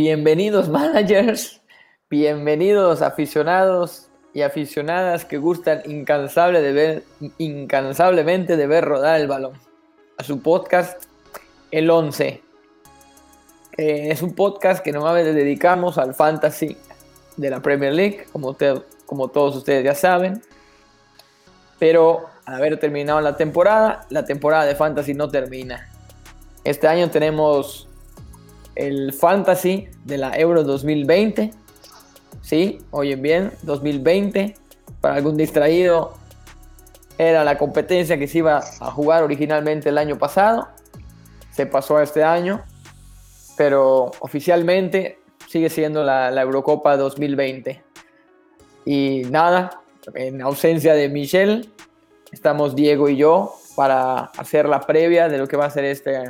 Bienvenidos managers, bienvenidos aficionados y aficionadas que gustan incansable de ver, incansablemente de ver rodar el balón. A su podcast El 11. Eh, es un podcast que normalmente dedicamos al fantasy de la Premier League, como, como todos ustedes ya saben. Pero al haber terminado la temporada, la temporada de fantasy no termina. Este año tenemos el fantasy de la Euro 2020. Sí, oyen bien, 2020. Para algún distraído, era la competencia que se iba a jugar originalmente el año pasado. Se pasó a este año, pero oficialmente sigue siendo la, la Eurocopa 2020. Y nada, en ausencia de Michelle, estamos Diego y yo para hacer la previa de lo que va a ser este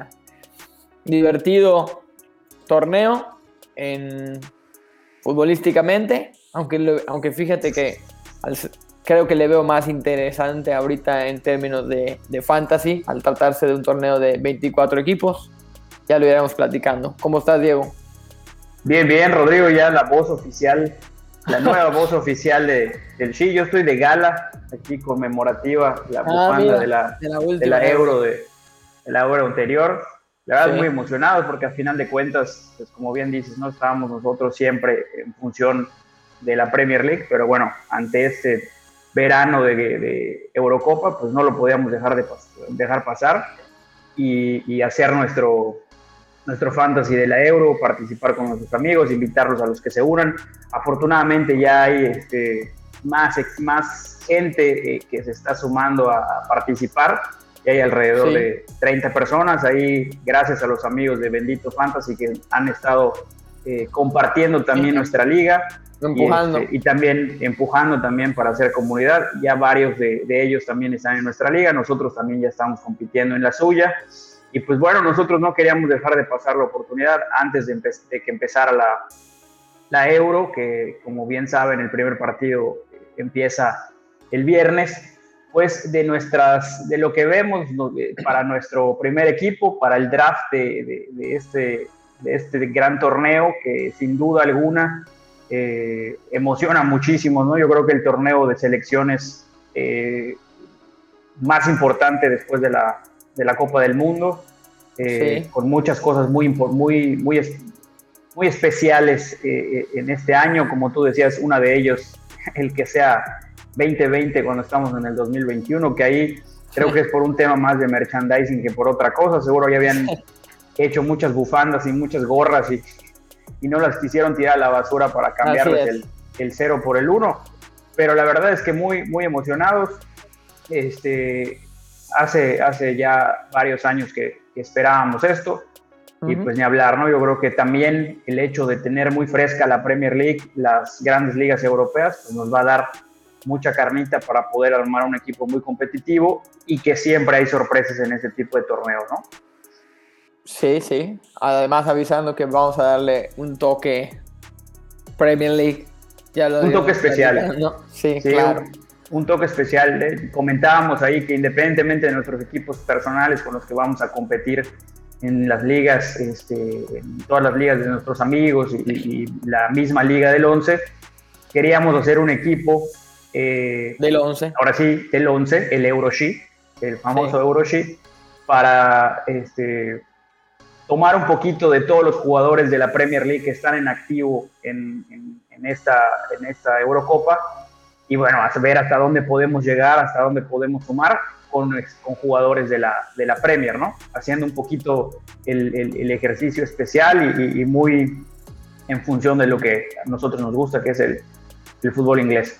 divertido torneo en futbolísticamente, aunque, aunque fíjate que creo que le veo más interesante ahorita en términos de, de, fantasy al tratarse de un torneo de 24 equipos. Ya lo iremos platicando. ¿Cómo estás, Diego? Bien, bien, Rodrigo, ya la voz oficial, la nueva voz oficial de, del sí. Yo estoy de gala, aquí conmemorativa, la ah, bufanda de, la, de, la, de la Euro de, de la Euro anterior. La verdad, muy emocionados porque al final de cuentas, pues como bien dices, no estábamos nosotros siempre en función de la Premier League, pero bueno, ante este verano de, de Eurocopa, pues no lo podíamos dejar, de dejar pasar y, y, hacer nuestro, nuestro fantasy de la Euro, participar con nuestros amigos, invitarlos a los que se unan. Afortunadamente ya hay este, más, más gente eh, que se está sumando a, a participar hay alrededor de 30 personas ahí, gracias a los amigos de Bendito Fantasy que han estado eh, compartiendo también nuestra liga. Empujando. Este, y, también empujando también para hacer comunidad. Ya varios de, ellos también están en nuestra liga, nosotros también ya estamos compitiendo en la suya. Y pues bueno, nosotros no queríamos dejar de pasar la oportunidad antes de, de que empezara la, la Euro, que como bien saben, el primer partido empieza el viernes pues de nuestras, de lo que vemos para nuestro primer equipo, para el draft de, este, de este gran torneo que sin duda alguna eh, emociona muchísimo, ¿no? Yo creo que el torneo de selecciones eh, más importante después de la, de la Copa del Mundo, eh, con muchas cosas muy, muy, muy, muy especiales en este año, como tú decías, una de ellos, el que sea 2020 cuando estamos en el 2021, que ahí creo que es por un tema más de merchandising que por otra cosa. Seguro ya habían hecho muchas bufandas y muchas gorras y, y no las quisieron tirar a la basura para cambiarles el, el 0 por el 1. Pero la verdad es que muy, muy emocionados. Este, hace, hace ya varios años que, esperábamos esto. Y pues ni hablar, ¿no? Yo creo que también el hecho de tener muy fresca la Premier League, las grandes ligas europeas, pues nos va a dar mucha carnita para poder armar un equipo muy competitivo y que siempre hay sorpresas en ese tipo de torneos, ¿no? Sí, sí. Además avisando que vamos a darle un toque Premier League. Ya lo un toque especial. ¿no? Sí, claro. Un, toque especial. ¿eh? Comentábamos ahí que independientemente de nuestros equipos personales con los que vamos a competir en las ligas, este, en todas las ligas de nuestros amigos y, y la misma liga del 11, queríamos hacer un equipo eh, del 11. Ahora sí, del 11, el Eurosheet, el famoso Eurosheet, para este, tomar un poquito de todos los jugadores de la Premier League que están en activo en, esta, en esta Eurocopa y bueno, a ver hasta dónde podemos llegar, hasta dónde podemos sumar con, con jugadores de la, de la Premier, ¿no? Haciendo un poquito el, ejercicio especial y, muy en función de lo que a nosotros nos gusta, que es el, el fútbol inglés.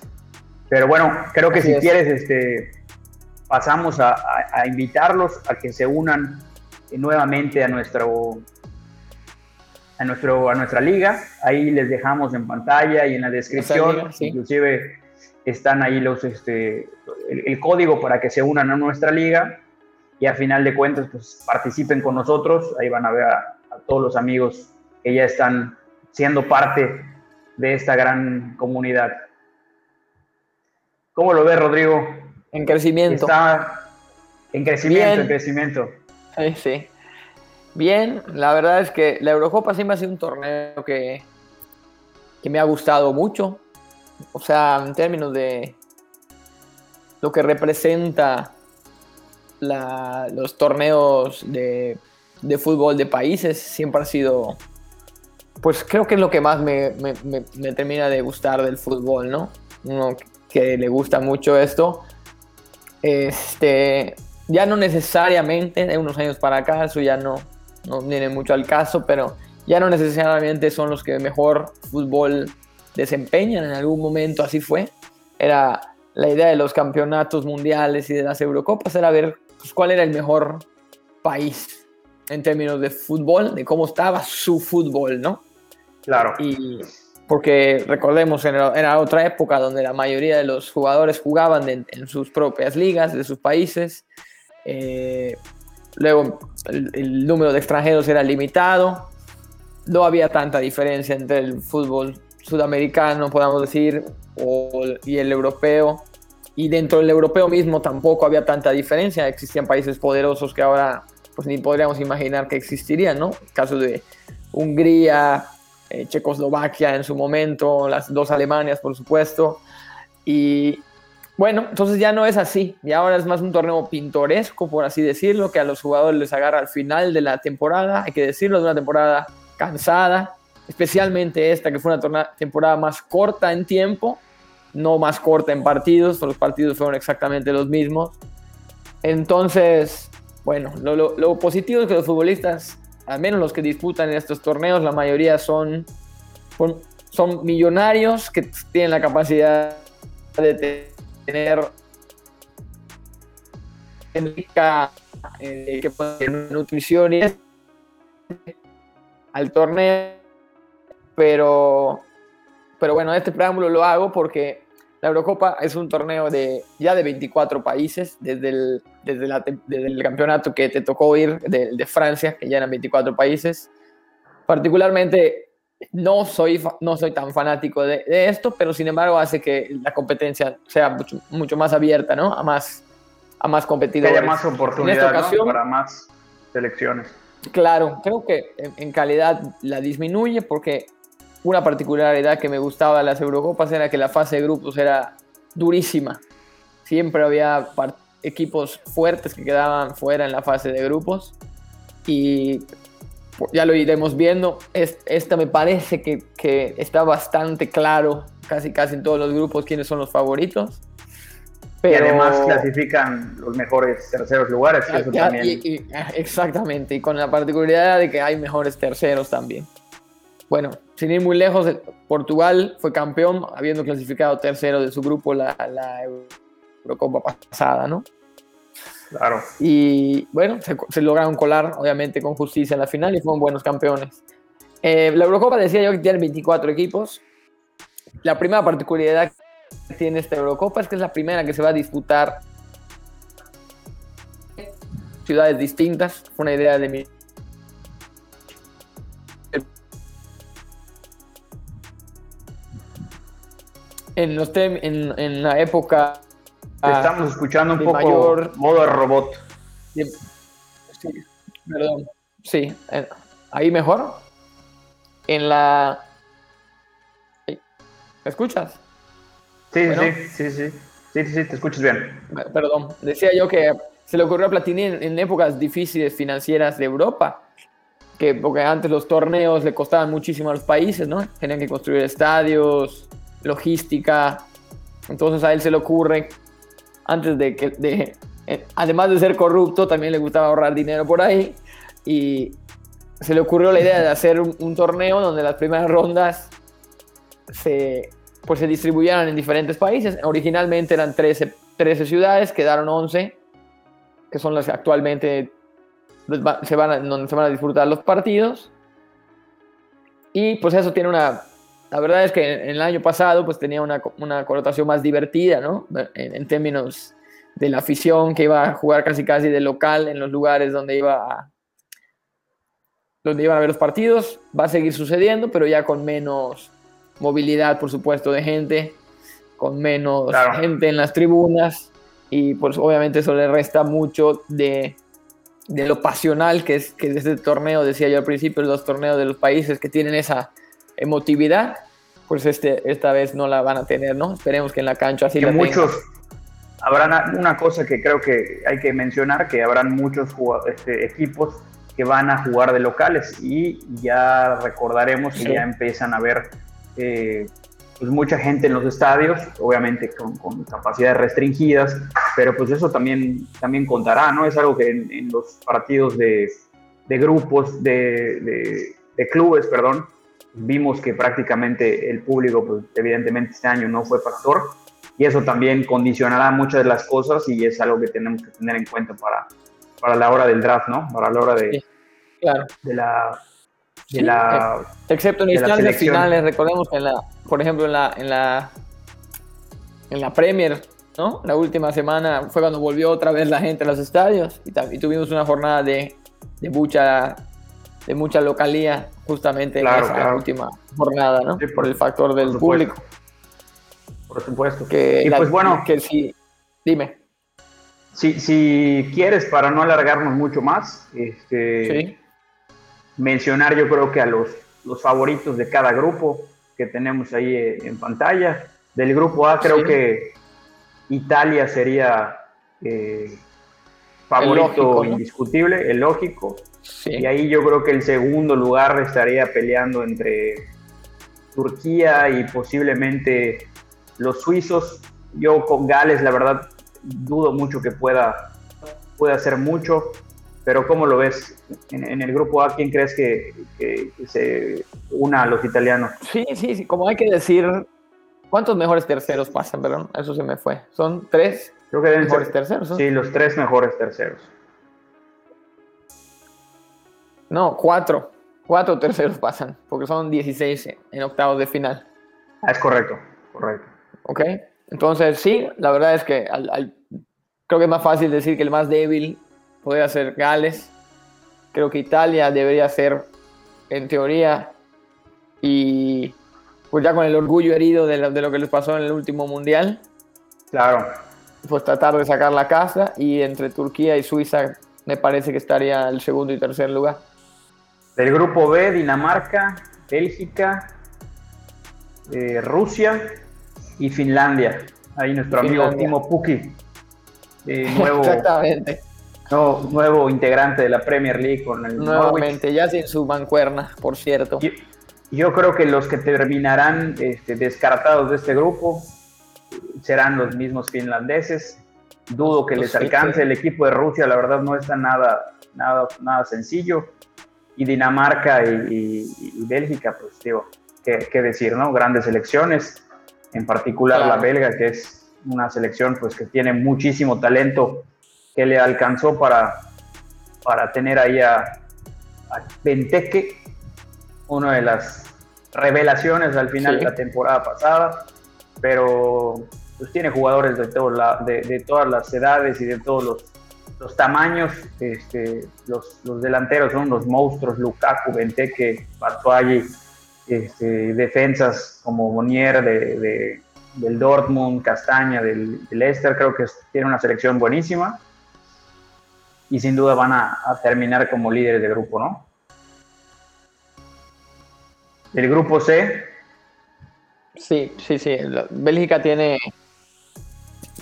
Pero bueno, creo que si quieres, este, pasamos a, invitarlos a que se unan nuevamente a nuestro a nuestro a nuestra liga. Ahí les dejamos en pantalla y en la descripción. Inclusive están ahí los este el, código para que se unan a nuestra liga. Y a final de cuentas pues participen con nosotros. Ahí van a ver a todos los amigos que ya están siendo parte de esta gran comunidad ¿Cómo lo ves, Rodrigo? En crecimiento. Está en crecimiento, en crecimiento. Sí, sí. Bien, la verdad es que la Eurocopa siempre ha sido un torneo que, que me ha gustado mucho. O sea, en términos de lo que representa los torneos de, de, fútbol de países, siempre ha sido, pues creo que es lo que más me, me, me termina de gustar del fútbol, ¿no? Uno que le gusta mucho esto. Este, ya no necesariamente, de unos años para acá, eso ya no, no viene mucho al caso, pero ya no necesariamente son los que mejor fútbol desempeñan. En algún momento así fue. Era la idea de los campeonatos mundiales y de las Eurocopas, era ver pues, cuál era el mejor país en términos de fútbol, de cómo estaba su fútbol, ¿no? Claro. Y porque recordemos, era, otra época donde la mayoría de los jugadores jugaban en, sus propias ligas de sus países. Eh, luego el, número de extranjeros era limitado. No había tanta diferencia entre el fútbol sudamericano, podemos decir, y el europeo. Y dentro del europeo mismo tampoco había tanta diferencia. Existían países poderosos que ahora pues ni podríamos imaginar que existirían, ¿no? Casos de Hungría, eh, Checoslovaquia en su momento, las dos Alemanias, por supuesto. Y bueno, entonces ya no es así. Y ahora es más un torneo pintoresco, por así decirlo, que a los jugadores les agarra al final de la temporada. Hay que decirlo, de una temporada cansada, especialmente esta que fue una temporada más corta en tiempo, no más corta en partidos, los partidos fueron exactamente los mismos. Entonces, bueno, lo, lo positivo es que los futbolistas al menos los que disputan estos torneos, la mayoría son, son, millonarios que tienen la capacidad de tener eh, nutrición y al torneo, pero, pero bueno, este preámbulo lo hago porque la Eurocopa es un torneo de ya de 24 países, desde el, desde, el campeonato que te tocó ir de, de, Francia, que ya eran 24 países. Particularmente no soy, no soy tan fanático de, esto, pero sin embargo hace que la competencia sea mucho, mucho más abierta, ¿no? A más, a más competidores. Que haya más oportunidades para más selecciones. Claro, creo que en calidad la disminuye porque una particularidad que me gustaba de las Eurocopas era que la fase de grupos era durísima. Siempre había equipos fuertes que quedaban fuera en la fase de grupos. Y ya lo iremos viendo. esta me parece que, que, está bastante claro, casi casi en todos los grupos, quiénes son los favoritos. Pero... Y además clasifican los mejores terceros lugares. exactamente, y con la particularidad de que hay mejores terceros también. Bueno, sin ir muy lejos, Portugal fue campeón, habiendo clasificado tercero de su grupo la, la Eurocopa pasada, ¿no? Claro. Y bueno, se, lograron colar, obviamente, con justicia en la final y fueron buenos campeones. Eh, la Eurocopa decía yo que tiene 24 equipos. La primera particularidad que tiene esta Eurocopa es que es la primera que se va a disputar ciudades distintas. Fue una idea de mi en, los en, en la época... Estamos escuchando un poco mayor, modo robot. sí, perdón. Sí, ahí mejor. En la... ¿Me escuchas? Sí, sí, sí, sí, sí, sí, te escuchas bien. Perdón, decía yo que se le ocurrió a Platini en, épocas difíciles financieras de Europa, que porque antes los torneos le costaban muchísimo a los países, ¿no? Tenían que construir estadios, logística. Entonces a él se le ocurre, antes de que, eh, además de ser corrupto, también le gustaba ahorrar dinero por ahí. Y se le ocurrió la idea de hacer un, torneo donde las primeras rondas se, pues se distribuyeran en diferentes países. Originalmente eran 13, 13 ciudades, quedaron 11, que son las que actualmente se van donde se van a disfrutar los partidos. Y pues eso tiene una la verdad es que en el año pasado pues tenía una, una connotación más divertida, ¿no? En, términos de la afición que iba a jugar casi casi de local en los lugares donde iba a, donde iban a ver los partidos. Va a seguir sucediendo, pero ya con menos movilidad, por supuesto, de gente, con menos gente en las tribunas y pues obviamente eso le resta mucho de de lo pasional que es, que este torneo, decía yo al principio, los torneos de los países que tienen esa emotividad, pues este, esta vez no la van a tener, ¿no? Esperemos que en la cancha así que la muchos, habrán una cosa que creo que hay que mencionar, que habrán muchos este, equipos que van a jugar de locales y ya recordaremos que ya empiezan a ver eh, pues mucha gente en los estadios, obviamente con, capacidades restringidas, pero pues eso también, también contará, ¿no? Es algo que en, los partidos de, de grupos, de, de, clubes, perdón, vimos que prácticamente el público, pues evidentemente este año no fue factor, y eso también condicionará muchas de las cosas y es algo que tenemos que tener en cuenta para, para la hora del draft, ¿no? Para la hora de, claro. de la... De la excepto en instancias finales, recordemos que en la, por ejemplo, en la, en la, en la Premier, ¿no? La última semana fue cuando volvió otra vez la gente a los estadios y, tuvimos una jornada de, de, mucha, de mucha localía justamente en esa última jornada, ¿no? por, el factor del público. Por supuesto. Que y pues bueno. Que sí, dime. Si, si quieres, para no alargarnos mucho más, este, mencionar yo creo que a los, los favoritos de cada grupo que tenemos ahí en pantalla. Del grupo A creo que Italia sería eh, favorito indiscutible, el lógico. Y ahí yo creo que el segundo lugar estaría peleando entre Turquía y posiblemente los suizos, yo con Gales, la verdad, dudo mucho que pueda, pueda hacer mucho, pero ¿cómo lo ves en, el grupo A? ¿Quién crees que, se una a los italianos? Sí, sí, sí, como hay que decir, ¿cuántos mejores terceros pasan? Perdón, eso se me fue. ¿Son tres Creo que mejores terceros? Sí, los tres mejores terceros. No, cuatro. Cuatro terceros pasan, porque son 16 en octavos de final. Ah, es correcto, correcto. ¿ok? Entonces, sí, la verdad es que creo que es más fácil decir que el más débil podría ser Gales. Creo que Italia debería ser, en teoría, y pues ya con el orgullo herido de lo, que les pasó en el último mundial. Claro. Pues tratar de sacar la casa y entre Turquía y Suiza me parece que estaría el segundo y tercer lugar. Del grupo B, Dinamarca, Bélgica, eh, Rusia y Finlandia. Ahí nuestro amigo Timo Pukki, eh, nuevo, Exactamente. nuevo integrante de la Premier League con el Nuevamente, ya sin su mancuerna, por cierto. Yo, creo que los que terminarán este, descartados de este grupo serán los mismos finlandeses. Dudo que les alcance. El equipo de Rusia, la verdad, no está nada, nada, nada sencillo. Y Dinamarca y, Bélgica, pues digo, qué, qué decir, ¿no? Grandes elecciones en particular la belga, que es una selección pues que tiene muchísimo talento, que le alcanzó para, para tener ahí a, a Benteke, una de las revelaciones al final de la temporada pasada, pero pues tiene jugadores de, todo de, todas las edades y de todos los, los tamaños. Este, los, los, delanteros son los monstruos, Lukaku, Benteke, Batshuayi, este, defensas como Monier de, del Dortmund, Castaña del, Leicester, creo que tiene una selección buenísima y sin duda van a, terminar como líderes de grupo, ¿no? El grupo C. Sí, sí, sí. Bélgica tiene,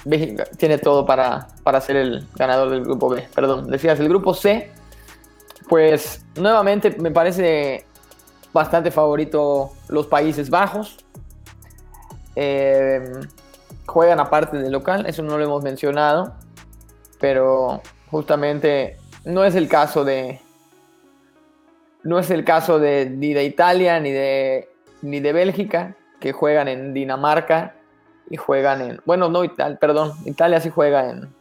Bélgica tiene todo para, para ser el ganador del grupo B. Perdón, decías, el grupo C, pues nuevamente me parece bastante favorito los Países Bajos. Eh, juegan aparte del local, eso no lo hemos mencionado, pero justamente no es el caso de no es el caso de ni de Italia ni de ni de Bélgica que juegan en Dinamarca y juegan en bueno no Italia, perdón Italia sí juega en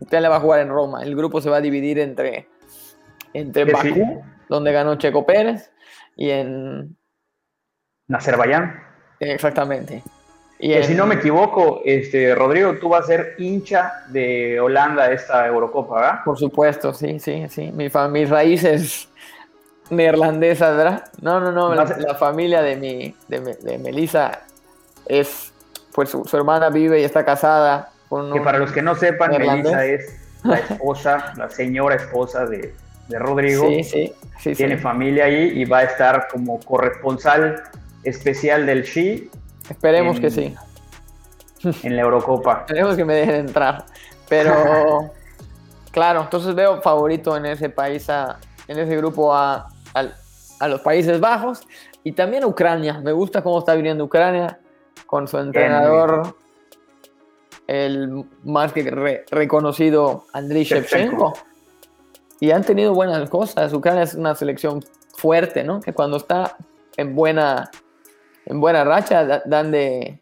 Italia va a jugar en Roma el grupo se va a dividir entre entre Bakú donde ganó Checo Pérez y en... Azerbaiyán. Exactamente. Y si no me equivoco, este, Rodrigo, tú vas a ser hincha de Holanda esta Eurocopa, ¿verdad? Por supuesto, sí, sí, sí. Mi mis raíces neerlandesas, ¿verdad? No, no, no. La, familia de, mi, de, Melissa es, pues su, hermana vive y está casada con Que para los que no sepan, Melissa es la esposa, la señora esposa de, de Rodrigo. Sí, sí, sí, tiene familia ahí y va a estar como corresponsal especial del Xi. Esperemos que sí. En la Eurocopa. Esperemos que me dejen entrar. Pero, claro, entonces veo favorito en ese país, en ese grupo a, a, los Países Bajos y también a Ucrania. Me gusta cómo está viniendo Ucrania con su entrenador, el más que reconocido Andriy Shevchenko y han tenido buenas cosas. Ucrania es una selección fuerte, ¿no? Que cuando está en buena, en buena racha dan de,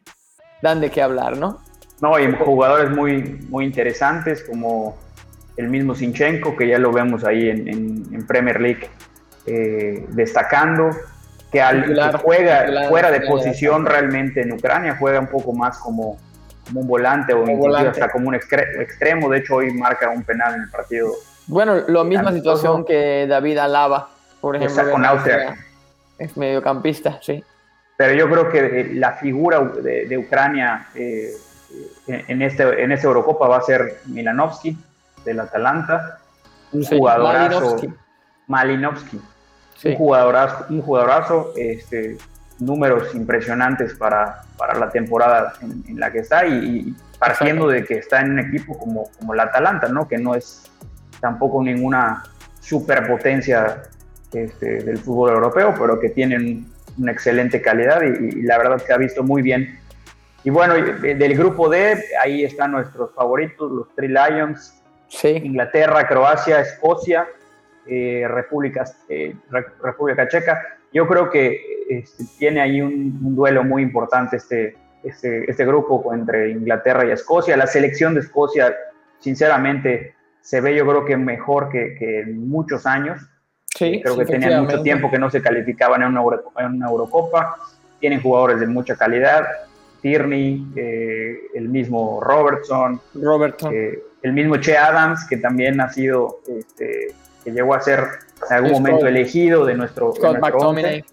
dan de qué hablar, ¿no? No, y jugadores muy, muy interesantes como el mismo Sinchenko, que ya lo vemos ahí en, Premier League eh, destacando, que, al, juega fuera de posición realmente en Ucrania, juega un poco más como, como un volante o hasta como un extremo. De hecho, hoy marca un penal en el partido bueno, la misma situación que David Alaba, por ejemplo. Está con Austria. Es mediocampista, sí. Pero yo creo que la figura de, Ucrania eh, en, este, en esta Eurocopa va a ser Milanovsky, del Atalanta. Un jugadorazo. Malinovsky. Un jugadorazo, un jugadorazo este, números impresionantes para, para la temporada en, la que está y, partiendo de que está en un equipo como, como el Atalanta, ¿no? que no es tampoco ninguna superpotencia este, del fútbol europeo, pero que tienen una excelente calidad y, la verdad que ha visto muy bien. Y bueno, del grupo D, ahí están nuestros favoritos, los Three Lions, Inglaterra, Croacia, Escocia, eh, República, eh, República Checa. Yo creo que este, tiene ahí un, un, duelo muy importante este, este, este grupo entre Inglaterra y Escocia. La selección de Escocia, sinceramente, se ve yo creo que mejor que, en muchos años. Sí, creo que tenían mucho tiempo que no se calificaban en una, en una Eurocopa. Tienen jugadores de mucha calidad. Tierney, eh, el mismo Robertson, Robertson. Eh, el mismo Che Adams, que también ha sido, este, que llegó a ser en algún momento elegido de nuestro, Scott McTominay.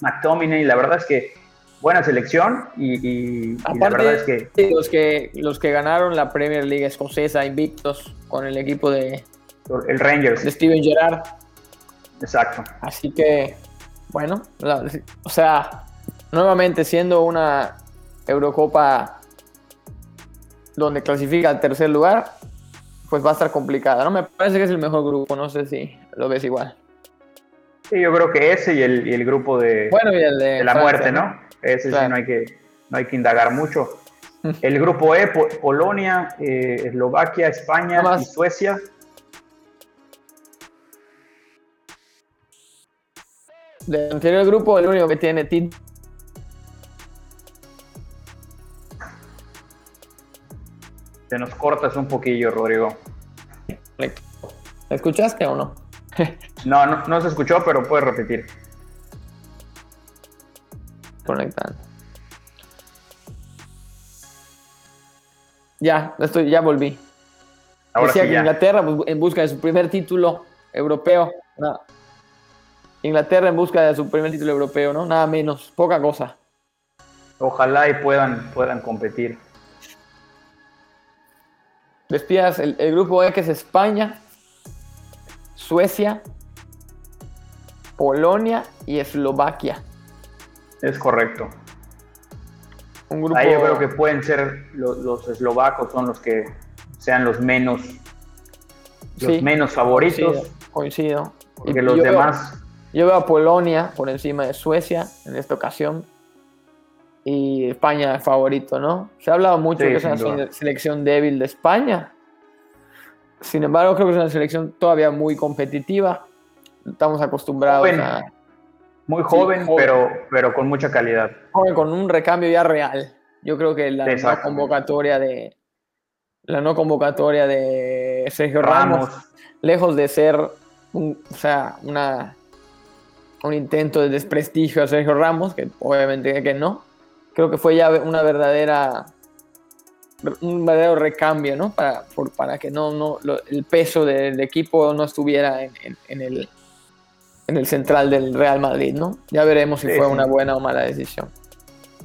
McTominay, la verdad es que buena selección y, la verdad es que... Los, que... los que ganaron la Premier League escocesa invictos con el equipo de... El Rangers. De Steven Gerrard. Exacto. Así que, bueno, o sea, nuevamente siendo una Eurocopa donde clasifica al tercer lugar, pues va a estar complicada, ¿no? Me parece que es el mejor grupo, no sé si lo ves igual. Sí, yo creo que ese y el, grupo de, bueno, y el de, la muerte, ¿no? Ese sí no hay, que, no hay que indagar mucho. El grupo E, Polonia, eh, Eslovaquia, España y Suecia. Del anterior grupo, el único que tiene Te nos cortas un poquillo, Rodrigo. ¿Me escuchaste o no? no, no, no se escuchó, pero puedes repetir conectando. Ya, estoy, ya volví. Decía que Inglaterra pues, en busca de su primer título europeo. Inglaterra en busca de su primer título europeo, ¿no? Nada menos, poca cosa. Ojalá y puedan, puedan competir. Despías el, el grupo E que es España, Suecia, Polonia y Eslovaquia. Es correcto. Ahí yo creo que pueden ser los, eslovacos, son los que sean los menos, los menos favoritos. Coincido. Porque los demás. yo veo a Polonia por encima de Suecia en esta ocasión. Y España es favorito, ¿no? Se ha hablado mucho de que es una selección débil de España. Sin embargo, creo que es una selección todavía muy competitiva. Estamos acostumbrados a muy joven, Pero, pero con mucha calidad. Joven, con un recambio ya real. Yo creo que la no convocatoria de la no convocatoria de Sergio Ramos, lejos de ser un, o sea, una, un intento de desprestigio a Sergio Ramos, que obviamente que no, creo que fue ya una verdadera un verdadero recambio, ¿no? Para, para que no, no el peso del equipo no estuviera en el en el central del Real Madrid, ¿no? Ya veremos si fue una buena o mala decisión.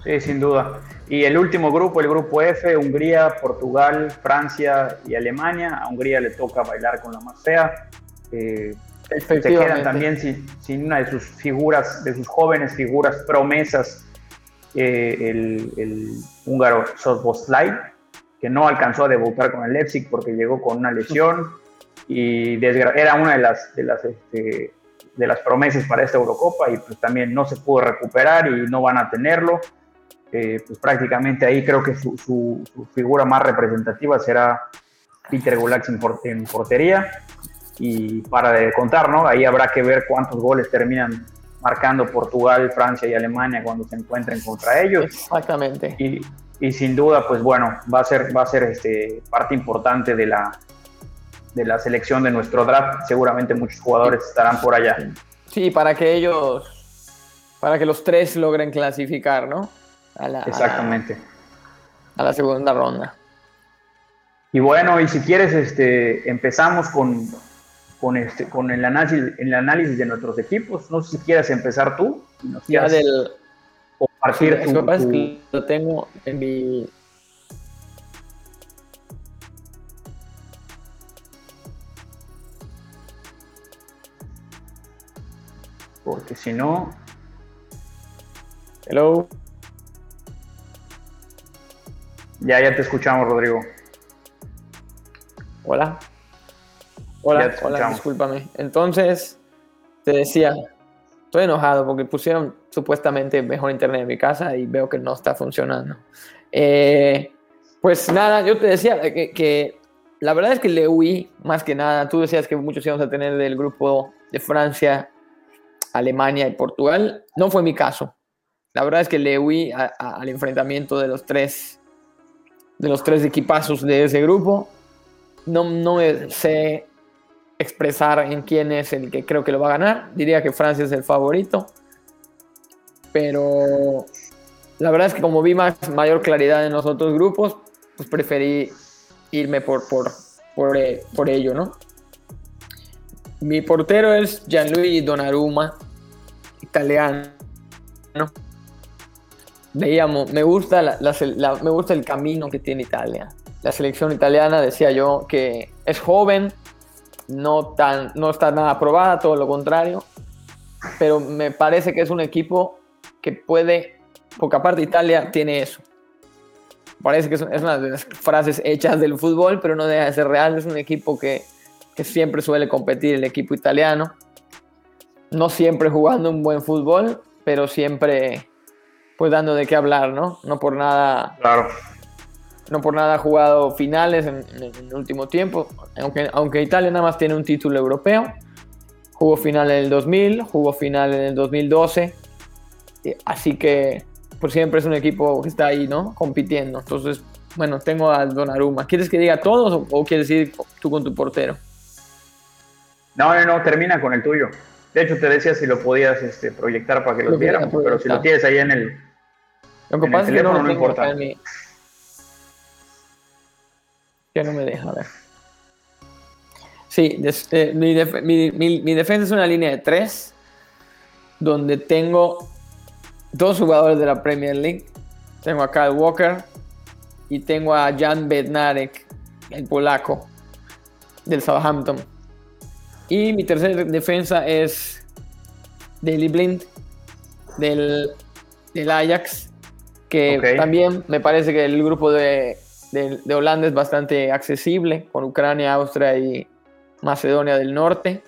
Sí, sin duda. Y el último grupo, el grupo F, Hungría, Portugal, Francia y Alemania. A Hungría le toca bailar con la más fea. Eh, se quedan también sin, una de sus figuras, de sus jóvenes figuras, promesas, eh, el, húngaro Sosboslai, que no alcanzó a debutar con el Leipzig porque llegó con una lesión y era una de las, de las, este, de las promesas para esta Eurocopa y pues también no se pudo recuperar y no van a tenerlo. Eh, pues prácticamente ahí creo que su, su, figura más representativa será Peter Gulax en, portería. Y para de contar, ¿no? Ahí habrá que ver cuántos goles terminan marcando Portugal, Francia y Alemania cuando se encuentren contra ellos. Exactamente. Y, y sin duda, pues bueno, va a ser, va a ser este, parte importante de la, de la selección de nuestro draft. Seguramente muchos jugadores estarán por allá. Sí, para que ellos, para que los tres logren clasificar, ¿no? Exactamente. A la, segunda ronda. Y bueno, y si quieres, este, empezamos con, con, este, con el, análisis, el análisis de nuestros equipos. No sé si quieres empezar tú. ya del... Compartir que lo tengo en mi, porque si no... Hello. Ya, ya te escuchamos, Rodrigo. Hola. Hola, hola, discúlpame. Entonces, te decía, estoy enojado porque pusieron supuestamente mejor internet en mi casa y veo que no está funcionando. Eh, pues nada, yo te decía que, que, la verdad es que le huí más que nada. Tú decías que muchos íbamos a tener del grupo de Francia Alemania y Portugal. No fue mi caso. La verdad es que le huí al enfrentamiento de los tres de los tres equipazos de ese grupo. No, no sé expresar en quién es el que creo que lo va a ganar. Diría que Francia es el favorito. Pero la verdad es que como vi más, mayor claridad en los otros grupos, pues preferí irme por, por, por, eh, por ello, ¿no? Mi portero es Gianluigi Donnarumma, italiano. Veíamos, me gusta, la, me gusta el camino que tiene Italia. La selección italiana, decía yo, que es joven, no, tan, no está nada aprobada, todo lo contrario, pero me parece que es un equipo que puede, porque aparte Italia tiene eso. Parece que es una de las frases hechas del fútbol, pero no deja de ser real. Es un equipo que que siempre suele competir el equipo italiano. No siempre jugando un buen fútbol, pero siempre pues dando de qué hablar, ¿no? No por nada. Claro. No por nada ha jugado finales en, el último tiempo. Aunque, aunque Italia nada más tiene un título europeo. Jugó final en el 2000, jugó final en el 2012. Así que por siempre es un equipo que está ahí, ¿no? Compitiendo. Entonces, bueno, tengo a Donnarumma. ¿Quieres que diga todos o, o quieres ir tú con tu portero? No, no, no, termina con el tuyo. De hecho, te decía si lo podías este, proyectar para que lo, viéramos, pero si lo tienes ahí en el, lo que pasa es que no, no importa. Que no me deja, ver. Sí, eh, mi, defensa es una línea de tres, donde tengo dos jugadores de la Premier League. Tengo a Kyle Walker y tengo a Jan Bednarek, el polaco, del Southampton. Y mi tercera defensa es Daily Blind del, del Ajax, que también me parece que el grupo de, de, Holanda es bastante accesible, con Ucrania, Austria y Macedonia del Norte.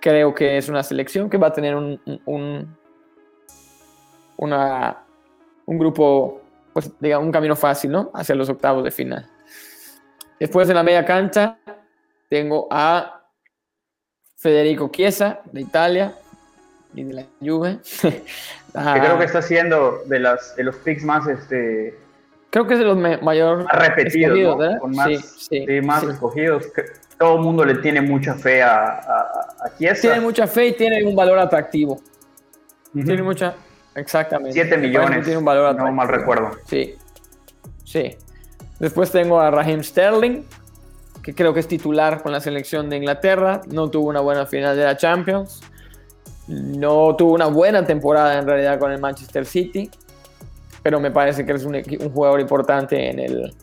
Creo que es una selección que va a tener un, un, una, un grupo, pues digamos, un camino fácil, ¿no? Hacia los octavos de final. Después en la media cancha tengo a Federico Chiesa, de Italia, y de la Juve. que creo que está siendo de, las, de los picks más... Este, creo que es de los mayor repetidos, Con más, sí, sí, más escogidos. Todo el mundo le tiene mucha fe a, a, Chiesa. Tiene mucha fe y tiene un valor atractivo. Tiene mucha... Exactamente. 7 millones. Tiene un valor atractivo. No mal recuerdo. Sí. Sí. Después tengo a Raheem Sterling, que creo que es titular con la selección de Inglaterra, no tuvo una buena final de la Champions, no tuvo una buena temporada en realidad con el Manchester City, pero me parece que es un, un jugador importante en el,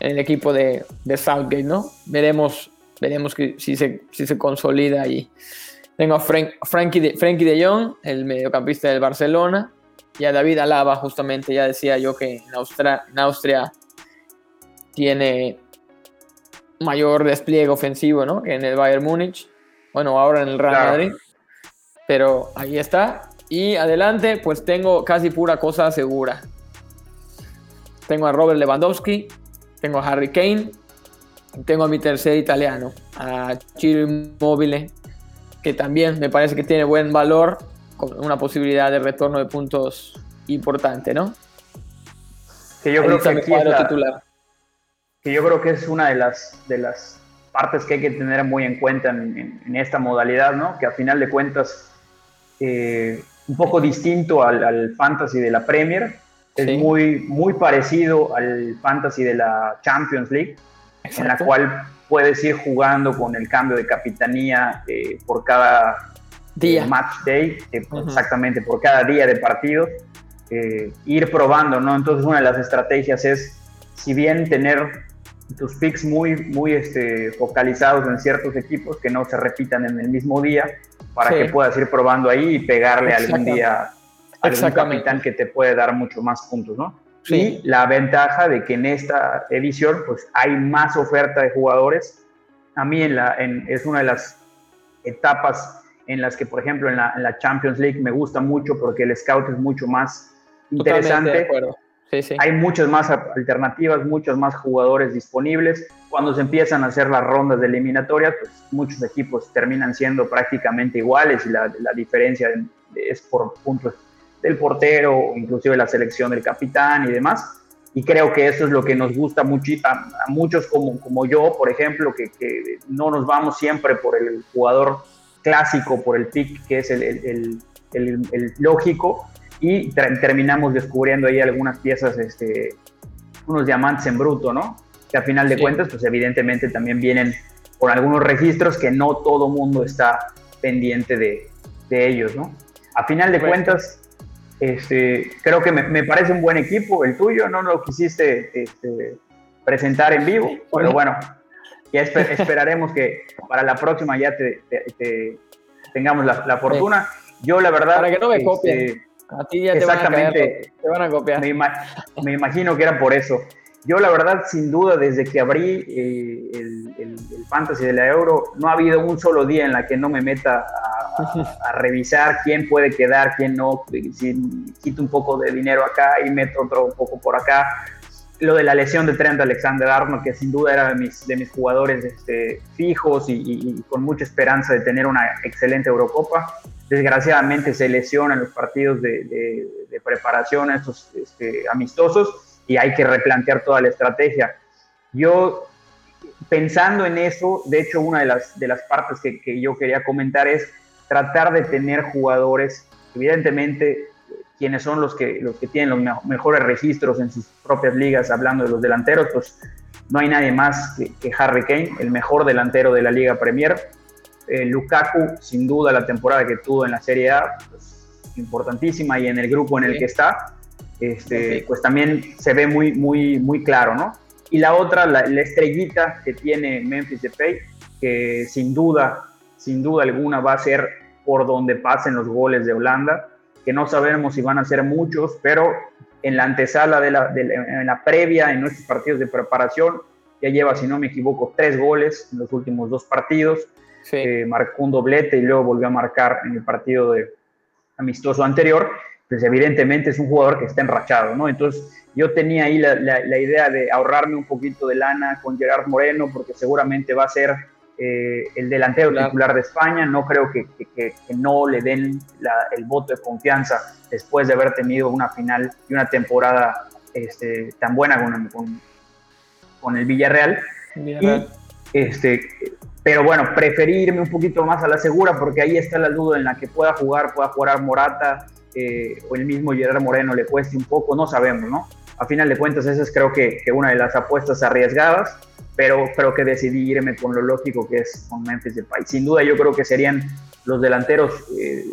en el equipo de, de Southgate, ¿no? Veremos, veremos que, si, se, si se consolida ahí. Tengo a Frankie, de, Frankie de Jong, el mediocampista del Barcelona, y a David Alaba, justamente, ya decía yo que en Austria, en Austria tiene mayor despliegue ofensivo ¿no? que en el Bayern Múnich, bueno, ahora en el Real Madrid, pero ahí está. Y adelante, pues tengo casi pura cosa segura. Tengo a Robert Lewandowski, tengo a Harry Kane, tengo a mi tercer italiano, a Ciro Immobile, que también me parece que tiene buen valor, con una posibilidad de retorno de puntos importante, ¿no? Que yo creo que aquí es titular. Que yo creo que es una de las, de las partes que hay que tener muy en cuenta en, esta modalidad, ¿no? Que a final de cuentas, eh, un poco distinto al, fantasy de la Premier, es muy, muy parecido al fantasy de la Champions League, en la cual puedes ir jugando con el cambio de capitanía eh, por cada día. match day, eh, exactamente, por cada día de partido, eh, ir probando, ¿no? Entonces una de las estrategias es, si bien tener tus picks muy, muy este, focalizados en ciertos equipos que no se repitan en el mismo día, para que puedas ir probando ahí y pegarle algún día a algún capitán que te puede dar mucho más puntos, ¿no? Y la ventaja de que en esta edición pues hay más oferta de jugadores. A mí en la, es una de las etapas en las que, por ejemplo, en la, Champions League me gusta mucho porque el scout es mucho más interesante. Sí, sí. Hay muchas más alternativas, muchos más jugadores disponibles. Cuando se empiezan a hacer las rondas de eliminatoria, pues muchos equipos terminan siendo prácticamente iguales y la, la diferencia es por puntos del portero, inclusive la selección del capitán y demás. Y creo que eso es lo que nos gusta mucho, a, muchos como, como yo, por ejemplo, que, que, no nos vamos siempre por el jugador clásico, por el pick que es el, el, el, lógico, y terminamos descubriendo ahí algunas piezas, este, unos diamantes en bruto, ¿no? Que a final de cuentas, pues evidentemente también vienen con algunos registros que no todo mundo está pendiente de, de ellos, ¿no? A final de cuentas, este, creo que me, parece un buen equipo el tuyo, no lo quisiste este, presentar en vivo, pero bueno, ya esperaremos que para la próxima ya te, tengamos la, fortuna. Yo la verdad... Para que no me este, copien. a ti ya te van a, te van a copiar. Me, imagino que era por eso. Yo la verdad, sin duda, desde que abrí eh, el, el, Fantasy de la Euro, no ha habido un solo día en la que no me meta a, revisar quién puede quedar, quién no, si quito un poco de dinero acá y meto otro poco por acá. Lo de la lesión de Trent Alexander Arnold, que sin duda era de mis, de mis jugadores este, fijos y, con mucha esperanza de tener una excelente Eurocopa. Desgraciadamente se lesiona en los partidos de, de, preparación, estos este, amistosos, y hay que replantear toda la estrategia. Yo pensando en eso, de hecho, una de las, de las partes que, que, yo quería comentar es tratar de tener jugadores, evidentemente, quienes son los que, los que tienen los mejores registros en sus propias ligas, hablando de los delanteros, pues no hay nadie más que, Harry Kane, el mejor delantero de la Liga Premier. Eh, Lukaku, sin duda, la temporada que tuvo en la Serie A, pues, importantísima y en el grupo en el que está, este, pues también se ve muy, muy, muy claro, ¿no? Y la otra, la, la estrellita que tiene Memphis Depay, que sin duda sin duda alguna va a ser por donde pasen los goles de Holanda, que no sabemos si van a ser muchos, pero en la antesala, de la, en la previa, en nuestros partidos de preparación, ya lleva, si no me equivoco, tres goles en los últimos dos partidos. Eh, marcó un doblete y luego volvió a marcar en el partido de amistoso anterior. Pues evidentemente es un jugador que está enrachado, ¿no? Entonces yo tenía ahí la, la idea de ahorrarme un poquito de lana con Gerard Moreno, porque seguramente va a ser eh, el delantero titular de España. No creo que, no le den el voto de confianza después de haber tenido una final y una temporada este, tan buena con, con, el Villarreal. este, pero bueno, preferí irme un poquito más a la segura porque ahí está la duda en la que pueda jugar, pueda jugar Morata o el mismo Gerard Moreno le cueste un poco, no sabemos, ¿no? A final de cuentas, esa es creo que, que una de las apuestas arriesgadas pero creo que decidí irme con lo lógico que es con Memphis Depay. Sin duda yo creo que serían los delanteros eh,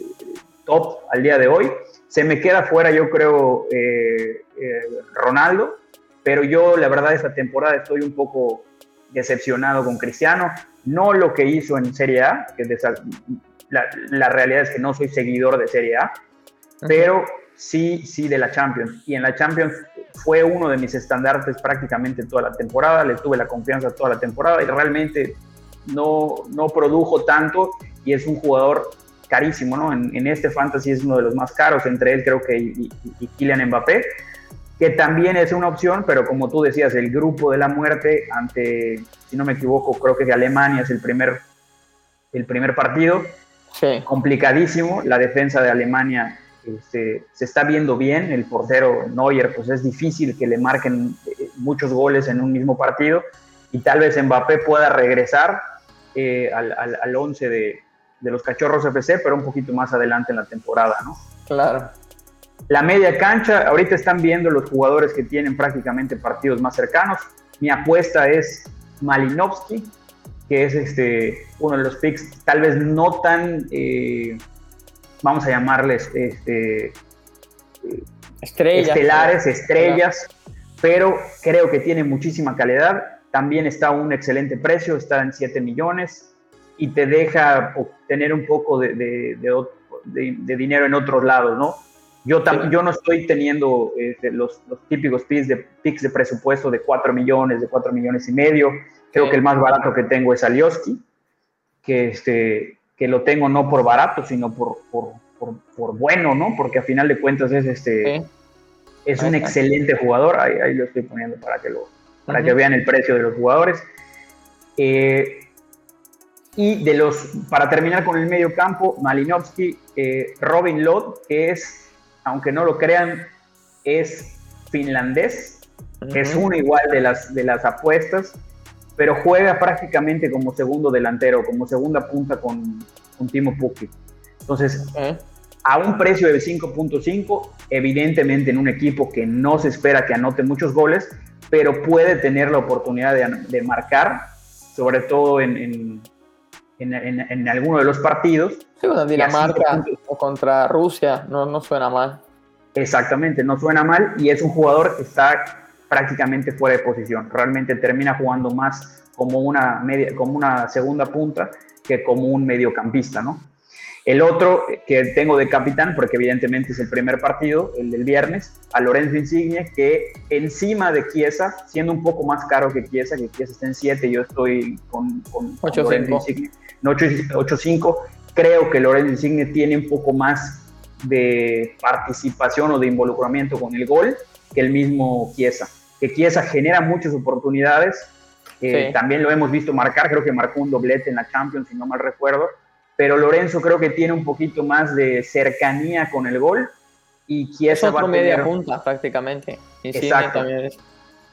top al día de hoy. Se me queda fuera, yo creo, eh, eh, Ronaldo, pero yo la verdad esta temporada estoy un poco decepcionado con Cristiano. No lo que hizo en Serie A, que la, realidad es que no soy seguidor de Serie A, pero sí, sí de la Champions. Y en la Champions fue uno de mis estandartes prácticamente toda la temporada, le tuve la confianza toda la temporada y realmente no, no produjo tanto. Y es un jugador carísimo, ¿no? En, este fantasy es uno de los más caros, entre él creo que y, Kylian Mbappé, que también es una opción, pero como tú decías, el grupo de la muerte ante, si no me equivoco, creo que Alemania es el primer, el primer partido, complicadísimo, la defensa de Alemania este, se está viendo bien, el portero Neuer, pues es difícil que le marquen eh, muchos goles en un mismo partido y tal vez Mbappé pueda regresar eh, al, al, 11 de, de, los Cachorros FC, pero un poquito más adelante en la temporada, ¿no? Claro. La media cancha, ahorita están viendo los jugadores que tienen prácticamente partidos más cercanos. Mi apuesta es Malinovsky, que es este, uno de los picks tal vez no tan... Eh, vamos a llamarles este, estrellas, estelares, estrellas, pero creo que tiene muchísima calidad. También está a un excelente precio, está en 7 millones y te deja obtener un poco de, de, dinero en otros lados, ¿no? Yo, yo no estoy teniendo este, los, los, típicos picks de, picks de presupuesto de 4 millones, de 4 millones y medio. Creo que el más barato que tengo es Alioski, que, este, que lo tengo no por barato, sino por, por, por, bueno, ¿no? Porque a final de cuentas es este es un excelente jugador. Ahí, ahí, lo estoy poniendo para que lo para que vean el precio de los jugadores. Eh, y de los, para terminar con el medio campo, Malinowski, eh, Robin Lod, que es, aunque no lo crean, es finlandés, es uno igual de las, de las apuestas pero juega prácticamente como segundo delantero, como segunda punta con, con Timo Pukki. Entonces, a un precio de 5.5, evidentemente en un equipo que no se espera que anote muchos goles, pero puede tener la oportunidad de, marcar, sobre todo en, en, en, en, alguno de los partidos. Sí, contra Dinamarca o contra Rusia, no, no suena mal. Exactamente, no suena mal y es un jugador que está prácticamente fuera de posición. Realmente termina jugando más como una, media, como una segunda punta que como un mediocampista, ¿no? El otro que tengo de capitán, porque evidentemente es el primer partido, el del viernes, a Lorenzo Insigne, que encima de Chiesa, siendo un poco más caro que Chiesa, que Chiesa está en 7, yo estoy con, con, Lorenzo Insigne, 8-5, creo que Lorenzo Insigne tiene un poco más de participación o de involucramiento con el gol que el mismo Chiesa que Chiesa genera muchas oportunidades. También lo hemos visto marcar, creo que marcó un doblete en la Champions, si no mal recuerdo. Pero Lorenzo creo que tiene un poquito más de cercanía con el gol. Y Chiesa es otro media punta prácticamente. Exacto.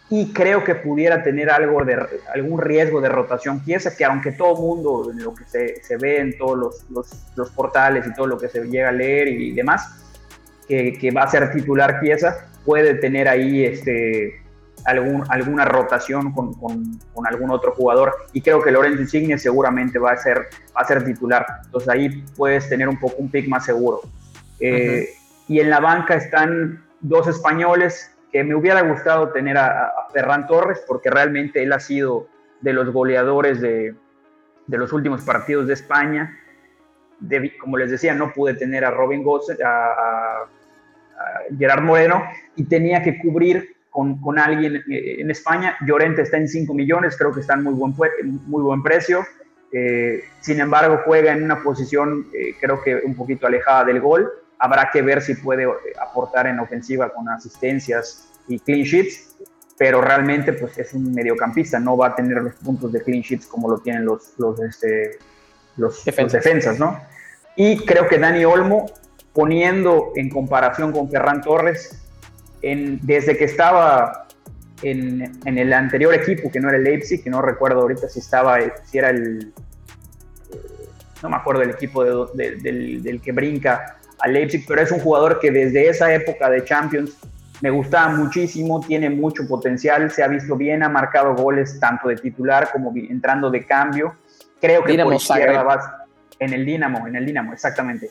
Y creo que pudiera tener algo de, algún riesgo de rotación Chiesa, que aunque todo mundo, en lo que se, se ve en todos los, los, los, portales y todo lo que se llega a leer y demás, que, que va a ser titular Chiesa, puede tener ahí este, algún, alguna rotación con, con, algún otro jugador y creo que Lorenzo Insigne seguramente va a ser, va a ser titular. Entonces ahí puedes tener un poco un pick más seguro. Eh, y en la banca están dos españoles que me hubiera gustado tener a, Ferran Torres porque realmente él ha sido de los goleadores de, de los últimos partidos de España. como les decía, no pude tener a Robin Gosses, a, a Gerard Moreno y tenía que cubrir con, con, alguien eh, en España. Llorente está en 5 millones, creo que está en muy buen, muy buen precio. Eh, sin embargo, juega en una posición, eh, creo que un poquito alejada del gol. Habrá que ver si puede aportar en ofensiva con asistencias y clean sheets, pero realmente pues, es un mediocampista, no va a tener los puntos de clean sheets como lo tienen los, los, este, los, defensas, ¿no? Y creo que Dani Olmo, poniendo en comparación con Ferran Torres, desde que estdel en, en, el anterior equipo, que no era el Leipzig, que no recuerdo ahorita si estaba, si era el, no me acuerdo el equipo del, del, que brinca al Leipzig, pero es un jugador que desde esa época de Champions me gustaba muchísimo, tiene mucho potencial, se ha visto bien, ha marcado goles tanto de titular como entrando de cambio. Creo que Dinamo por izquierda en el Dinamo, en el Dinamo, exactamente.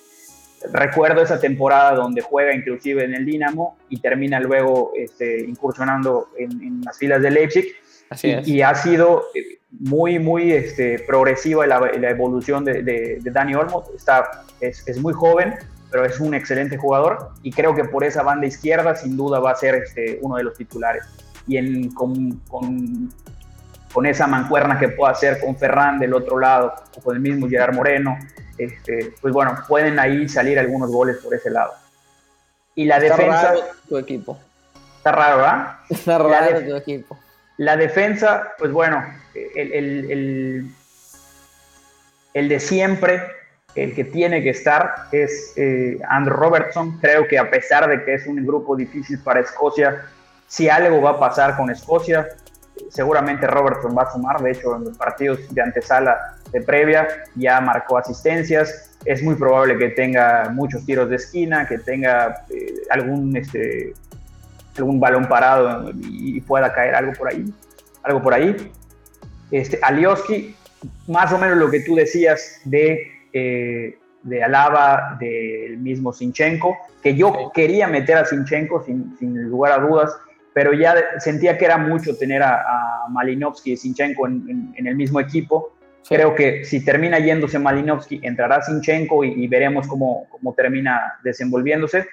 Recuerdo esa temporada donde juega inclusive en el Dinamo y termina luego este, incursionando en, las filas del Leipzig. Así y, y, ha sido eh, muy, muy este, progresiva la, la evolución de, de, Dani Olmo. Está, es, es, muy joven, pero es un excelente jugador y creo que por esa banda izquierda sin duda va a ser este, uno de los titulares. Y en, con, con, con esa mancuerna que pueda hacer con Ferran del otro lado o con el mismo Gerard Moreno, este, pues bueno, pueden ahí salir algunos goles por ese lado. Y la Está defensa... Raro tu equipo. Está raro, ¿verdad? Está raro tu equipo. La defensa, pues bueno, el, el, el, el, de siempre, el que tiene que estar es eh, Andrew Robertson. Creo que a pesar de que es un grupo difícil para Escocia, si algo va a pasar con Escocia, seguramente Robertson va a sumar. De hecho, en los partidos de antesala de previa ya marcó asistencias. Es muy probable que tenga muchos tiros de esquina, que tenga eh, algún, este, algún balón parado y pueda caer algo por ahí. Algo por ahí. Este, Alioski, más o menos lo que tú decías de, eh, de Alaba, del mismo Sinchenko, que yo quería meter a Sinchenko sin, sin lugar a dudas, pero ya sentía que era mucho tener a, a Malinovsky y Sinchenko en, en, el mismo equipo. Sí. Creo que si termina yéndose Malinovsky, entrará Sinchenko y, y veremos cómo, cómo, termina desenvolviéndose.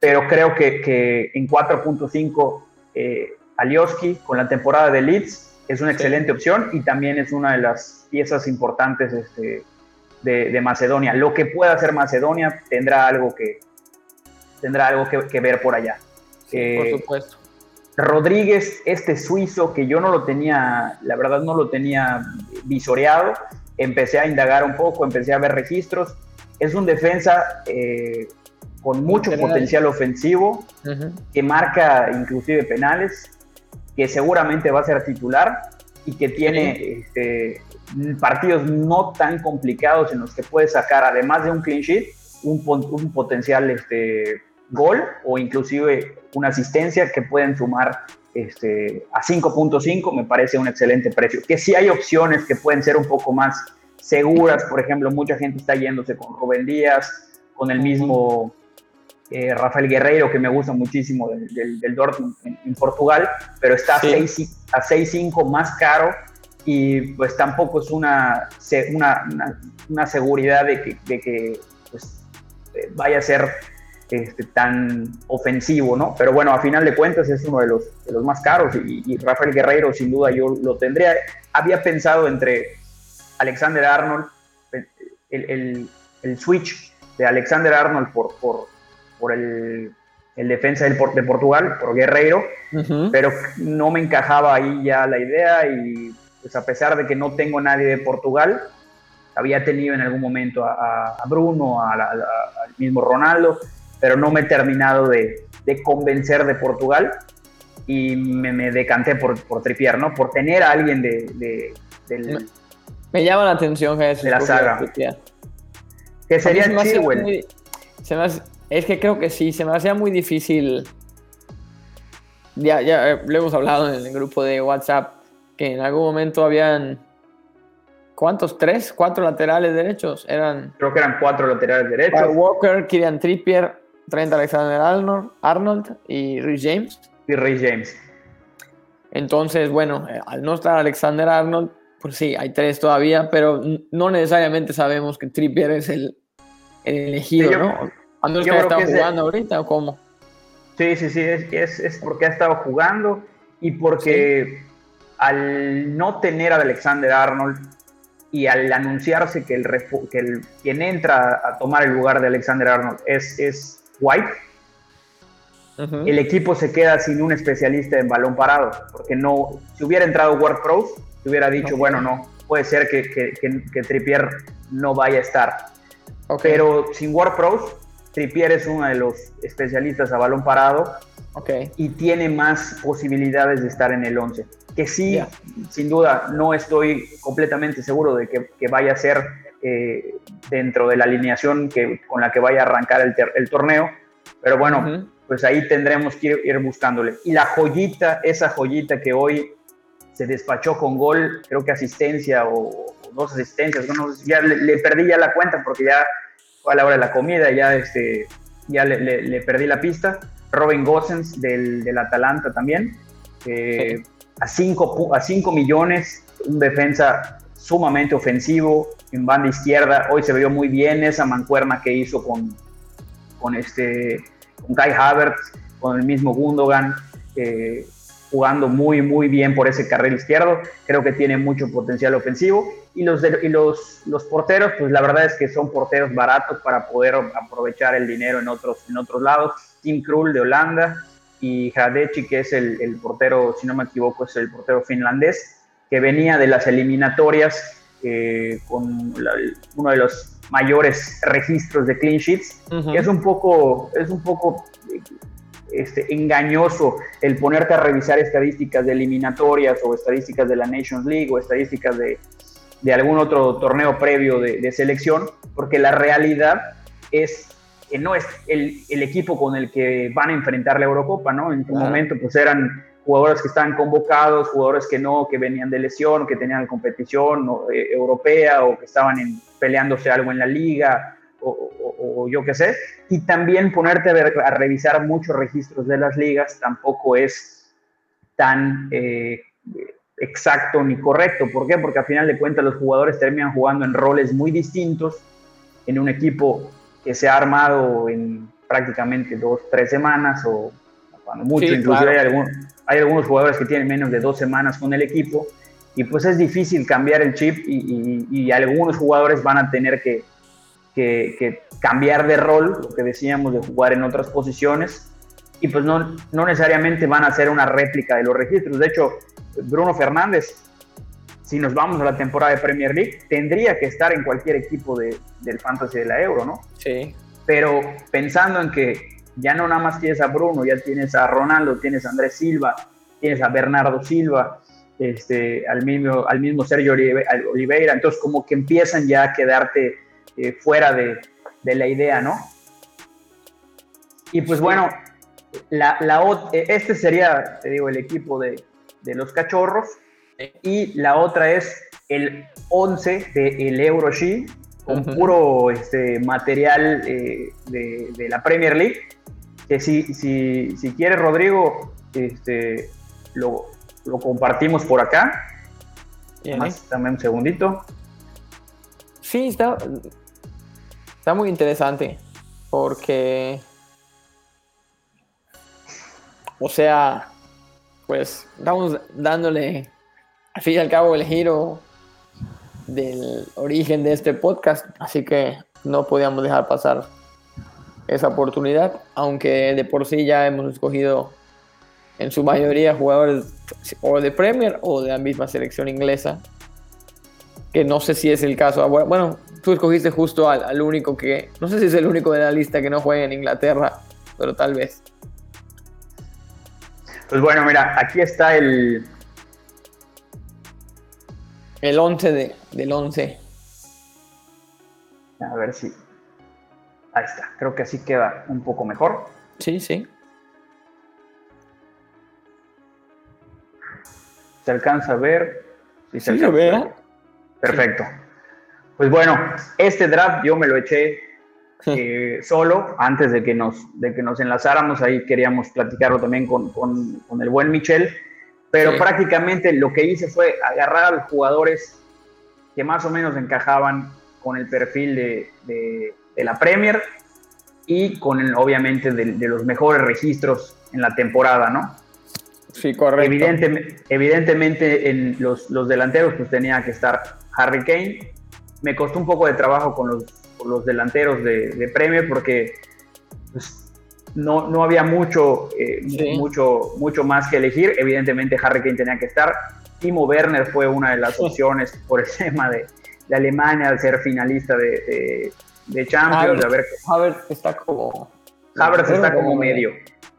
Pero creo que, que en 4.5 eh, Alioski con la temporada de Leeds es una excelente sí. opción y también es una de las piezas importantes este, de, de, Macedonia. Lo que pueda hacer Macedonia tendrá algo que, tendrá algo que, que ver por allá. Sí, eh, por supuesto. Rodríguez, este suizo que yo no lo tenía, la verdad no lo tenía visoreado, empecé a indagar un poco, empecé a ver registros, es un defensa eh, con mucho General. potencial ofensivo, uh -huh. que marca inclusive penales, que seguramente va a ser titular y que tiene sí. este, partidos no tan complicados en los que puede sacar, además de un clean sheet, un, un potencial este, gol o inclusive una asistencia que pueden sumar este, a 5.5, me parece un excelente precio. Que sí hay opciones que pueden ser un poco más seguras, por ejemplo, mucha gente está yéndose con Rubén Díaz, con el mismo eh, Rafael Guerreiro, que me gusta muchísimo del, del, del Dortmund en, en, Portugal, pero está sí. a 6.5 más caro y pues tampoco es una, una, una, una seguridad de que, de que pues, vaya a ser este, tan ofensivo, ¿no? Pero bueno, a final de cuentas es uno de los, de los más caros y, y, Rafael Guerreiro sin duda yo lo tendría. Había pensado entre Alexander Arnold, el, el, el switch de Alexander Arnold por, por, por el, el, defensa del, de Portugal, por Guerreiro, uh -huh. pero no me encajaba ahí ya la idea y pues a pesar de que no tengo nadie de Portugal, había tenido en algún momento a, a Bruno, a, a, al mismo Ronaldo, pero no me he terminado de, de convencer de Portugal y me, me decanté por, por Tripier, ¿no? Por tener a alguien de, de del, me, me, llama la atención Jesús, de la saga. Que sería Chilwell. Es que creo que sí, se me hacía muy difícil. Ya, ya eh, lo hemos hablado en el grupo de WhatsApp, que en algún momento habían ¿Cuántos? ¿Tres? ¿Cuatro laterales derechos? Eran. Creo que eran cuatro laterales derechos. Walker, Kieran Trippier, Trent Alexander Arnold, Arnold y Rhys James. Y Rhys James. Entonces, bueno, eh, al no estar Alexander Arnold, pues sí, hay tres todavía, pero no necesariamente sabemos que Trippier es el, el elegido, sí, yo, ¿no? ¿A no es que estado jugando ahorita o cómo? Sí, sí, sí, es, es, es, porque ha estado jugando y porque sí. al no tener a Alexander Arnold y al anunciarse que el, que el quien entra a tomar el lugar de Alexander Arnold es, es White, uh -huh. el equipo se queda sin un especialista en balón parado, porque no, si hubiera entrado Ward Prowse, se hubiera dicho, okay. bueno, no, puede ser que, que, que, que, Trippier no vaya a estar. Okay. Pero sin Ward Prowse, Trippier es uno de los especialistas a balón parado okay. y tiene más posibilidades de estar en el 11 que sí, yeah. sin duda, no estoy completamente seguro de que, que vaya a ser eh, dentro de la alineación que, con la que vaya a arrancar el, el torneo, pero bueno, uh -huh. pues ahí tendremos que ir, ir, buscándole. Y la joyita, esa joyita que hoy se despachó con gol, creo que asistencia o, o dos asistencias, bueno, ya le, le, perdí ya la cuenta porque ya fue a la hora de la comida, ya, este, ya le, perdí la pista. Robin Gosens del, del Atalanta también, a 5 a cinco millones, un defensa sumamente ofensivo en banda izquierda. Hoy se vio muy bien esa mancuerna que hizo con, con, este, con Kai Havertz, con el mismo Gundogan. Eh, jugando muy, muy bien por ese carril izquierdo. Creo que tiene mucho potencial ofensivo. Y los, y los, los porteros, pues la verdad es que son porteros baratos para poder aprovechar el dinero en otros, en otros lados. Tim Krul de Holanda y Hradechi, que es el, el, portero, si no me equivoco, es el portero finlandés, que venía de las eliminatorias eh, con uno de los mayores registros de clean sheets, es un poco, es un poco este, engañoso el ponerte a revisar estadísticas de eliminatorias o estadísticas de la Nations League o estadísticas de, de algún otro torneo previo de, selección, porque la realidad es que no es el, el, equipo con el que van a enfrentar la Eurocopa, ¿no? En su momento pues eran jugadores que estaban convocados, jugadores que no, que venían de lesión, que tenían competición eh, europea o que estaban en, peleándose algo en la liga o, yo qué sé, y también ponerte a, revisar muchos registros de las ligas tampoco es tan eh, exacto ni correcto. ¿Por qué? Porque al final de cuentas los jugadores terminan jugando en roles muy distintos en un equipo que se ha armado en prácticamente dos, tres semanas o cuando mucho, inclusive hay, algunos, hay, algunos jugadores que tienen menos de dos semanas con el equipo y pues es difícil cambiar el chip y algunos jugadores van a tener que, que, cambiar de rol, lo que decíamos de jugar en otras posiciones, y pues no, no necesariamente van a ser una réplica de los registros. De hecho, Bruno Fernández, si nos vamos a la temporada de Premier League, tendría que estar en cualquier equipo de, del Fantasy de la Euro, ¿no? Sí. Pero pensando en que ya no nada más tienes a Bruno, ya tienes a Ronaldo, tienes a Andrés Silva, tienes a Bernardo Silva, este, al, mismo, al mismo Sergio Oliveira, entonces como que empiezan ya a quedarte eh, fuera de, la idea, ¿no? Y pues bueno, la, eh, este sería, te digo, el equipo de, los cachorros. Y la otra es el 11 del de Euro con puro este, material eh, de, la Premier League. Que si, si, si quieres, Rodrigo, este, lo, compartimos por acá. dame un segundito. Sí, está, Está muy interesante porque, o sea, pues estamos dándole al fin y al cabo el giro del origen de este podcast, así que no podíamos dejar pasar esa oportunidad, aunque de por sí ya hemos escogido en su mayoría jugadores o de Premier o de la misma selección inglesa, que no sé si es el caso. Bueno, tú escogiste justo al, único que, no sé si es el único de la lista que no juega en Inglaterra, pero tal vez. Pues bueno, mira, aquí está el... El 11 de, del 11. A ver si... Ahí está, creo que así queda un poco mejor. Sí, sí. ¿Se alcanza a ver? Sí, se, ve. Perfecto. Pues bueno, este draft yo me lo eché eh, solo antes de que, nos, de que nos enlazáramos. Ahí queríamos platicarlo también con, el buen Michel. Pero prácticamente lo que hice fue agarrar a los jugadores que más o menos encajaban con el perfil de, la Premier y con, obviamente, de, los mejores registros en la temporada, ¿no? Sí, correcto. evidentemente, en los, los delanteros pues tenía que estar Harry Kane, me costó un poco de trabajo con los, los delanteros de, de, Premier porque pues, no, no, había mucho, eh, mucho, mucho más que elegir. Evidentemente Harry Kane tenía que estar. Timo Werner fue una de las opciones por el tema de, de Alemania al ser finalista de, de, Champions. Havertz, está como... Havertz está como medio.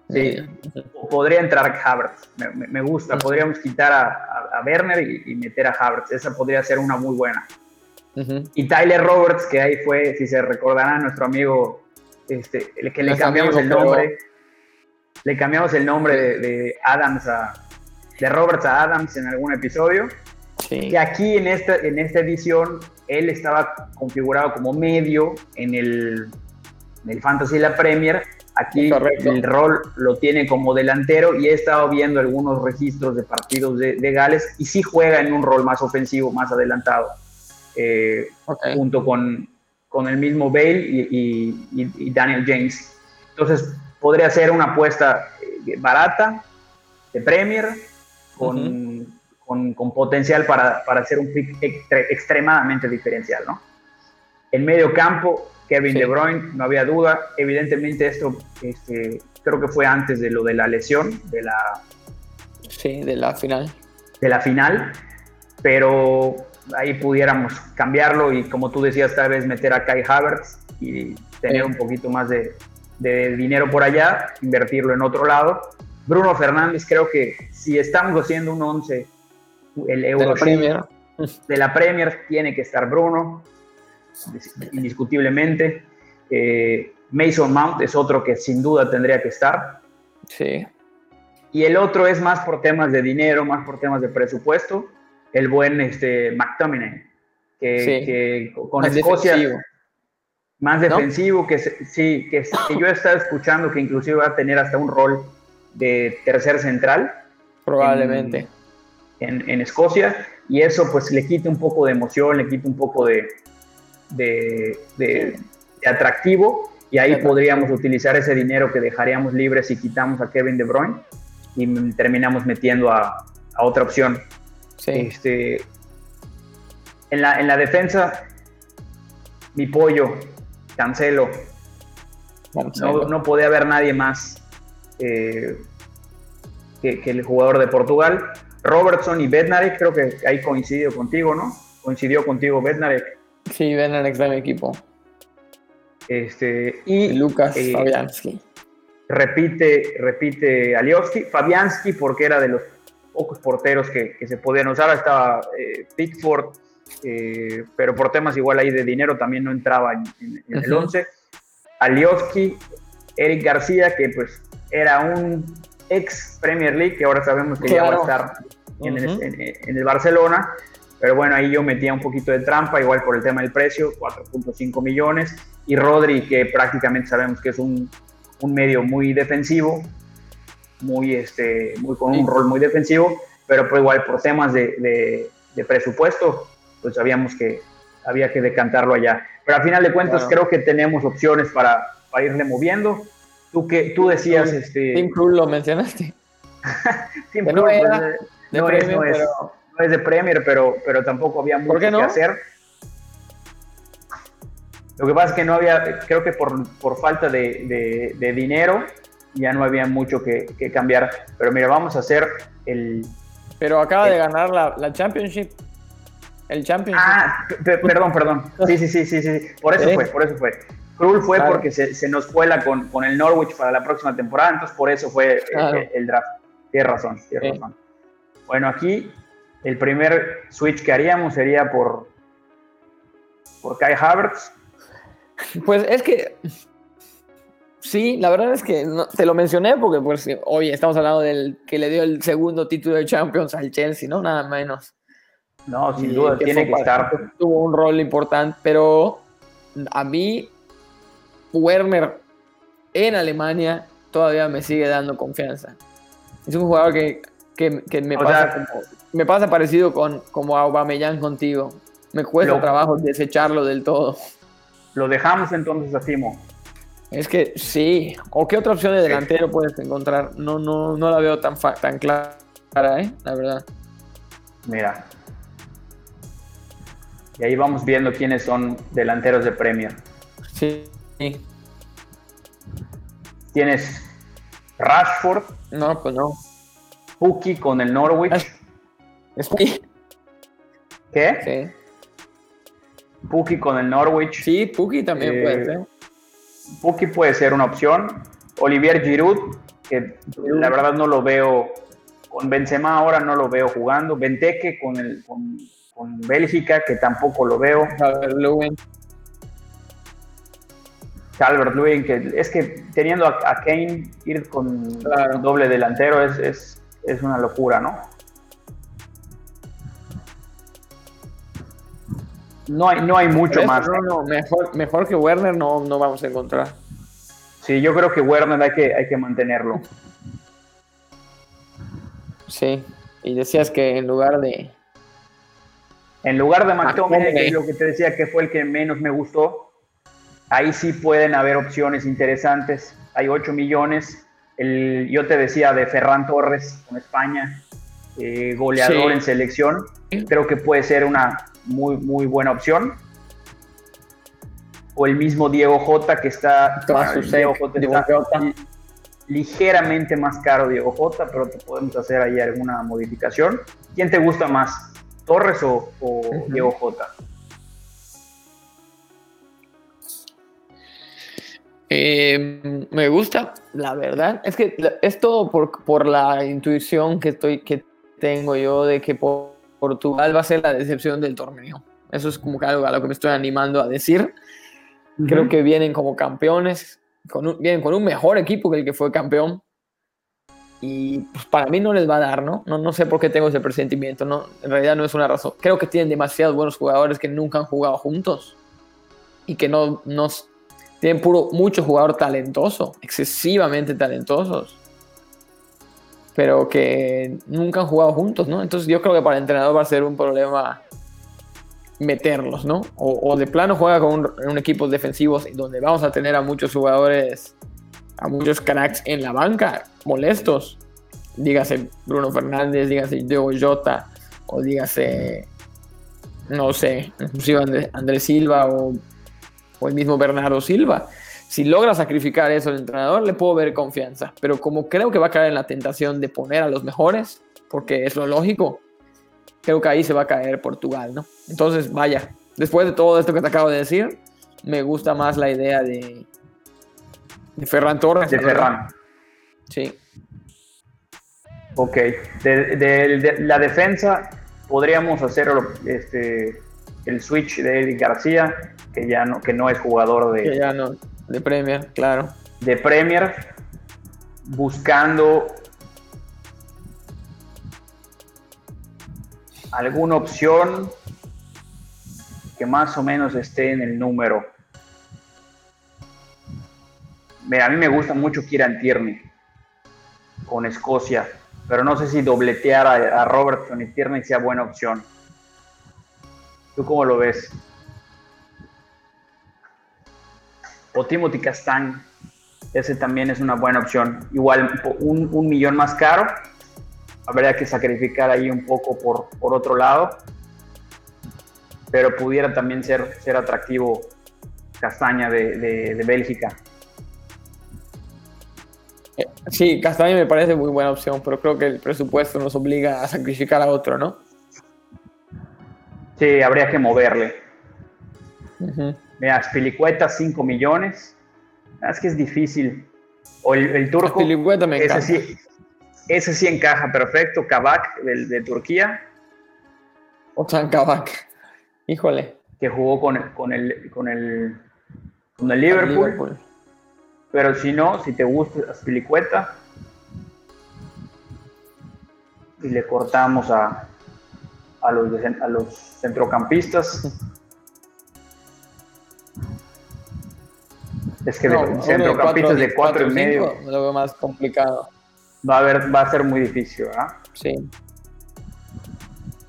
Sí, podría entrar Havertz, me, gusta. Podríamos quitar a, a, Werner y, y, meter a Havertz. Esa podría ser una muy buena. Y Tyler Roberts, que ahí fue, si se recordará, nuestro amigo, este, el que le cambiamos el nombre, le cambiamos el nombre de, Adams a, de Roberts a Adams en algún episodio. Y aquí en esta, en esta edición, él estaba configurado como medio en el, en el Fantasy La Premier. Aquí el rol lo tiene como delantero y he estado viendo algunos registros de partidos de, Gales y sí juega en un rol más ofensivo, más adelantado, eh, junto con, con, el mismo Bale y, y, Daniel James. Entonces podría ser una apuesta eh, barata de Premier con, con, potencial para, para, hacer un pick extremadamente diferencial, ¿no? En medio campo, Kevin De Bruyne, no había duda. Evidentemente esto este, creo que fue antes de lo de la lesión, de la... Sí, de la final. De la final, pero ahí pudiéramos cambiarlo y como tú decías, tal vez meter a Kai Havertz y tener un poquito más de, de dinero por allá, invertirlo en otro lado. Bruno Fernández, creo que si estamos haciendo un 11 el Euro de la, Premier. de la Premier tiene que estar Bruno, indiscutiblemente. Eh, Mason Mount es otro que sin duda tendría que estar. Sí. Y el otro es más por temas de dinero, más por temas de presupuesto, el buen este, McTominay, que, con Escocia más defensivo, que sí, que, que, yo he estado escuchando que inclusive va a tener hasta un rol de tercer central. Probablemente en, Escocia y eso pues le quita un poco de emoción, le quita un poco de, de, atractivo y ahí podríamos utilizar ese dinero que dejaríamos libre si quitamos a Kevin De Bruyne y terminamos metiendo a, otra opción. Este, en, la, en la defensa, mi pollo, Cancelo. No, podía haber nadie más eh, que, que, el jugador de Portugal. Robertson y Bednarek, creo que ahí coincidió contigo, ¿no? Coincidió contigo Bednarek. Sí, Bednarek está en mi equipo. Este, y Lucas eh, Fabianski. Repite, repite Alioski. Fabianski, porque era de los pocos porteros que, se podían usar. Estaba eh, Pickford, eh, pero por temas igual ahí de dinero también no entraba en, el 11. Alioski, Eric García, que pues era un ex Premier League, que ahora sabemos que ya va a estar en, el, Barcelona. Pero bueno, ahí yo metía un poquito de trampa, igual por el tema del precio, 4.5 millones. Y Rodri, que prácticamente sabemos que es un, un medio muy defensivo, muy, este, muy con un rol muy defensivo, pero pues igual por temas de, de, presupuesto, pues sabíamos que había que decantarlo allá. Pero al final de cuentas creo que tenemos opciones para, para irle moviendo. Tú, que, tú decías... este, Tim Cruz lo mencionaste. Tim Cruz, no, es, no, es, de Premier, pero, pero tampoco había mucho que hacer. Lo que pasa es que no había, creo que por, por falta de, de, dinero, ya no había mucho que, que, cambiar. Pero mira, vamos a hacer el... Pero acaba de ganar la, la Championship. El Championship. Ah, perdón, perdón. Sí, sí, sí, sí, sí. Por eso fue, por eso fue. Krul fue porque se, se, nos cuela con, con, el Norwich para la próxima temporada, entonces por eso fue el, draft. Tienes razón, tienes razón. Bueno, aquí el primer switch que haríamos sería por, por Kai Havertz. Pues es que sí, la verdad es que te lo mencioné porque pues, hoy estamos hablando del que le dio el segundo título de Champions al Chelsea, ¿no? Nada menos. No, sin duda, tiene que estar. Tuvo un rol importante, pero a mí Werner en Alemania todavía me sigue dando confianza. Es un jugador que, me, pasa me pasa parecido con como Aubameyang contigo. Me cuesta trabajo desecharlo del todo. Lo dejamos entonces a Timo. Es que sí. ¿O qué otra opción de delantero puedes encontrar? No, no, no la veo tan, tan clara, ¿eh? La verdad. Mira. Y ahí vamos viendo quiénes son delanteros de Premier. Sí. Tienes Rashford. No, pues no. Puki con el Norwich. Es ¿Qué? Sí. Puki con el Norwich. Sí, Puki también eh, puede ser. Puki puede ser una opción. Olivier Giroud, que la verdad no lo veo con Benzema ahora no lo veo jugando. Benteke con el con, con Bélgica, que tampoco lo veo. Calvert Lewin, que es que teniendo a, Kane ir con doble delantero es, es, una locura, ¿no? no hay, no hay mucho más. No, no, mejor, mejor que Werner no, no vamos a encontrar. Sí, yo creo que Werner hay que, hay que mantenerlo. Sí, y decías que en lugar de... En lugar de McTominay, que es lo que te decía que fue el que menos me gustó, ahí sí pueden haber opciones interesantes. Hay 8 millones. El, yo te decía de Ferran Torres con España, eh, goleador en selección. Creo que puede ser una muy, muy buena opción. O el mismo Diego Jota, que está. Diego Jota ligeramente más caro Diego Jota, pero te podemos hacer ahí alguna modificación. ¿Quién te gusta más, Torres o, Diego Jota? Eh, me gusta, la verdad. Es que es todo por, por la intuición que, estoy, que tengo yo de que Portugal va a ser la decepción del torneo. Eso es como algo a lo que me estoy animando a decir. Creo que vienen como campeones, con vienen con un mejor equipo que el que fue campeón. Y pues para mí no les va a dar, ¿no? ¿no? No sé por qué tengo ese presentimiento, ¿no? En realidad no es una razón. Creo que tienen demasiados buenos jugadores que nunca han jugado juntos y que no, no tienen puro, mucho jugador talentoso, excesivamente talentosos, pero que nunca han jugado juntos, ¿no? Entonces yo creo que para el entrenador va a ser un problema meterlos, ¿no? O, de plano juega con un, equipo defensivos donde vamos a tener a muchos jugadores, a muchos cracks en la banca, molestos. Dígase Bruno Fernández, dígase Diego Jota, o dígase, no sé, inclusive Andrés, Silva o, o el mismo Bernardo Silva. Si logra sacrificar eso el entrenador, le puedo ver confianza. Pero como creo que va a caer en la tentación de poner a los mejores, porque es lo lógico, creo que ahí se va a caer Portugal, ¿no? Entonces, vaya, después de todo esto que te acabo de decir, me gusta más la idea de, de Ferran Torres. De Ferran. Sí. Ok. De, la defensa, podríamos hacer este, el switch de Eddie García, que ya no, que no es jugador de. Que ya no, de Premier, claro. De Premier, buscando alguna opción que más o menos esté en el número. a mí me gusta mucho Kieran Tierney con Escocia, pero no sé si dobletear a, Robertson y Tierney sea buena opción. ¿Tú cómo lo ves? O Timothy Castan, ese también es una buena opción. Igual un, un millón más caro, habría que sacrificar ahí un poco por, por otro lado, pero pudiera también ser, ser atractivo Castaña de, de, Bélgica. Eh, sí, Castaña me parece muy buena opción, pero creo que el presupuesto nos obliga a sacrificar a otro, ¿no? Sí, habría que moverle. Mira, Spilicueta 5 millones. Ah, es que es difícil. O el, turco. Spilicueta me encanta. sí, ese sí encaja perfecto, Kabak de, Turquía. Ozan Kabak, híjole. Que jugó con, con, el, con, el, con el Liverpool. Pero si no, si te gusta Spilicueta y le cortamos a, a, los, a los centrocampistas. es que de, centrocampistas de cuatro, y medio. lo veo más complicado va a, ver, va a ser muy difícil, ¿verdad? Sí.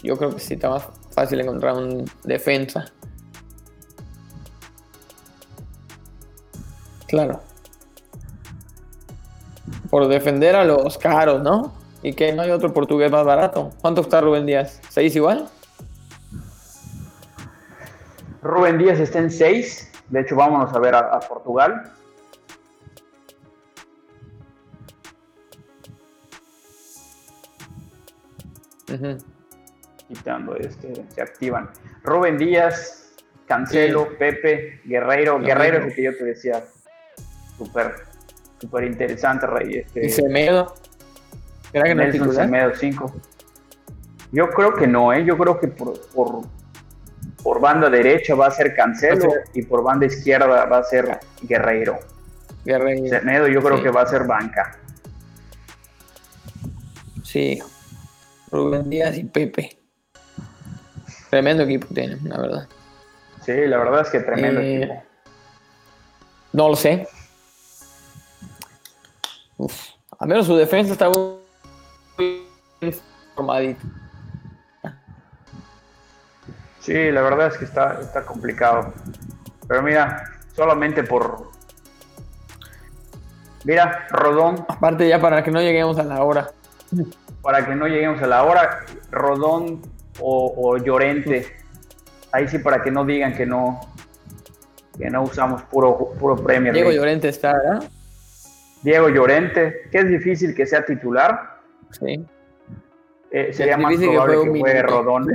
Yo creo que sí está más fácil encontrar un defensa. Claro. Por defender a los caros, ¿no? Y que no hay otro portugués más barato. ¿Cuánto está Rubén Díaz? ¿Seis igual? Rubén Díaz está en seis. De hecho, vámonos a ver a Portugal. Quitando este, se activan. Rubén Díaz, Cancelo, Pepe, Guerreiro. Guerreiro es el que yo te decía. Súper, súper interesante, Rey. Este, ¿Y Semedo? ¿Era que no Semedo 5. Yo creo que no, ¿eh? Yo creo que por, por, banda derecha va a ser Cancelo y por banda izquierda va a ser Guerreiro. Guerreiro. Semedo yo creo que va a ser banca. Sí, Rubén Díaz y Pepe. Tremendo equipo tienen, la verdad. Sí, la verdad es que tremendo Eh, equipo. No lo sé. Uf, al menos su defensa está muy formadita. Sí, la verdad es que está, está complicado. Pero mira, solamente por. Mira, Rodón, Aparte ya para que no lleguemos a la hora. para que no lleguemos a la hora, Rodón o, o Llorente. Ahí sí, para que no digan que no que no usamos puro, puro Premier Diego League. Llorente está, ¿verdad? Diego Llorente, que es difícil que sea titular. Sí. eh, sería más probable que, juegue un juegue Rodón.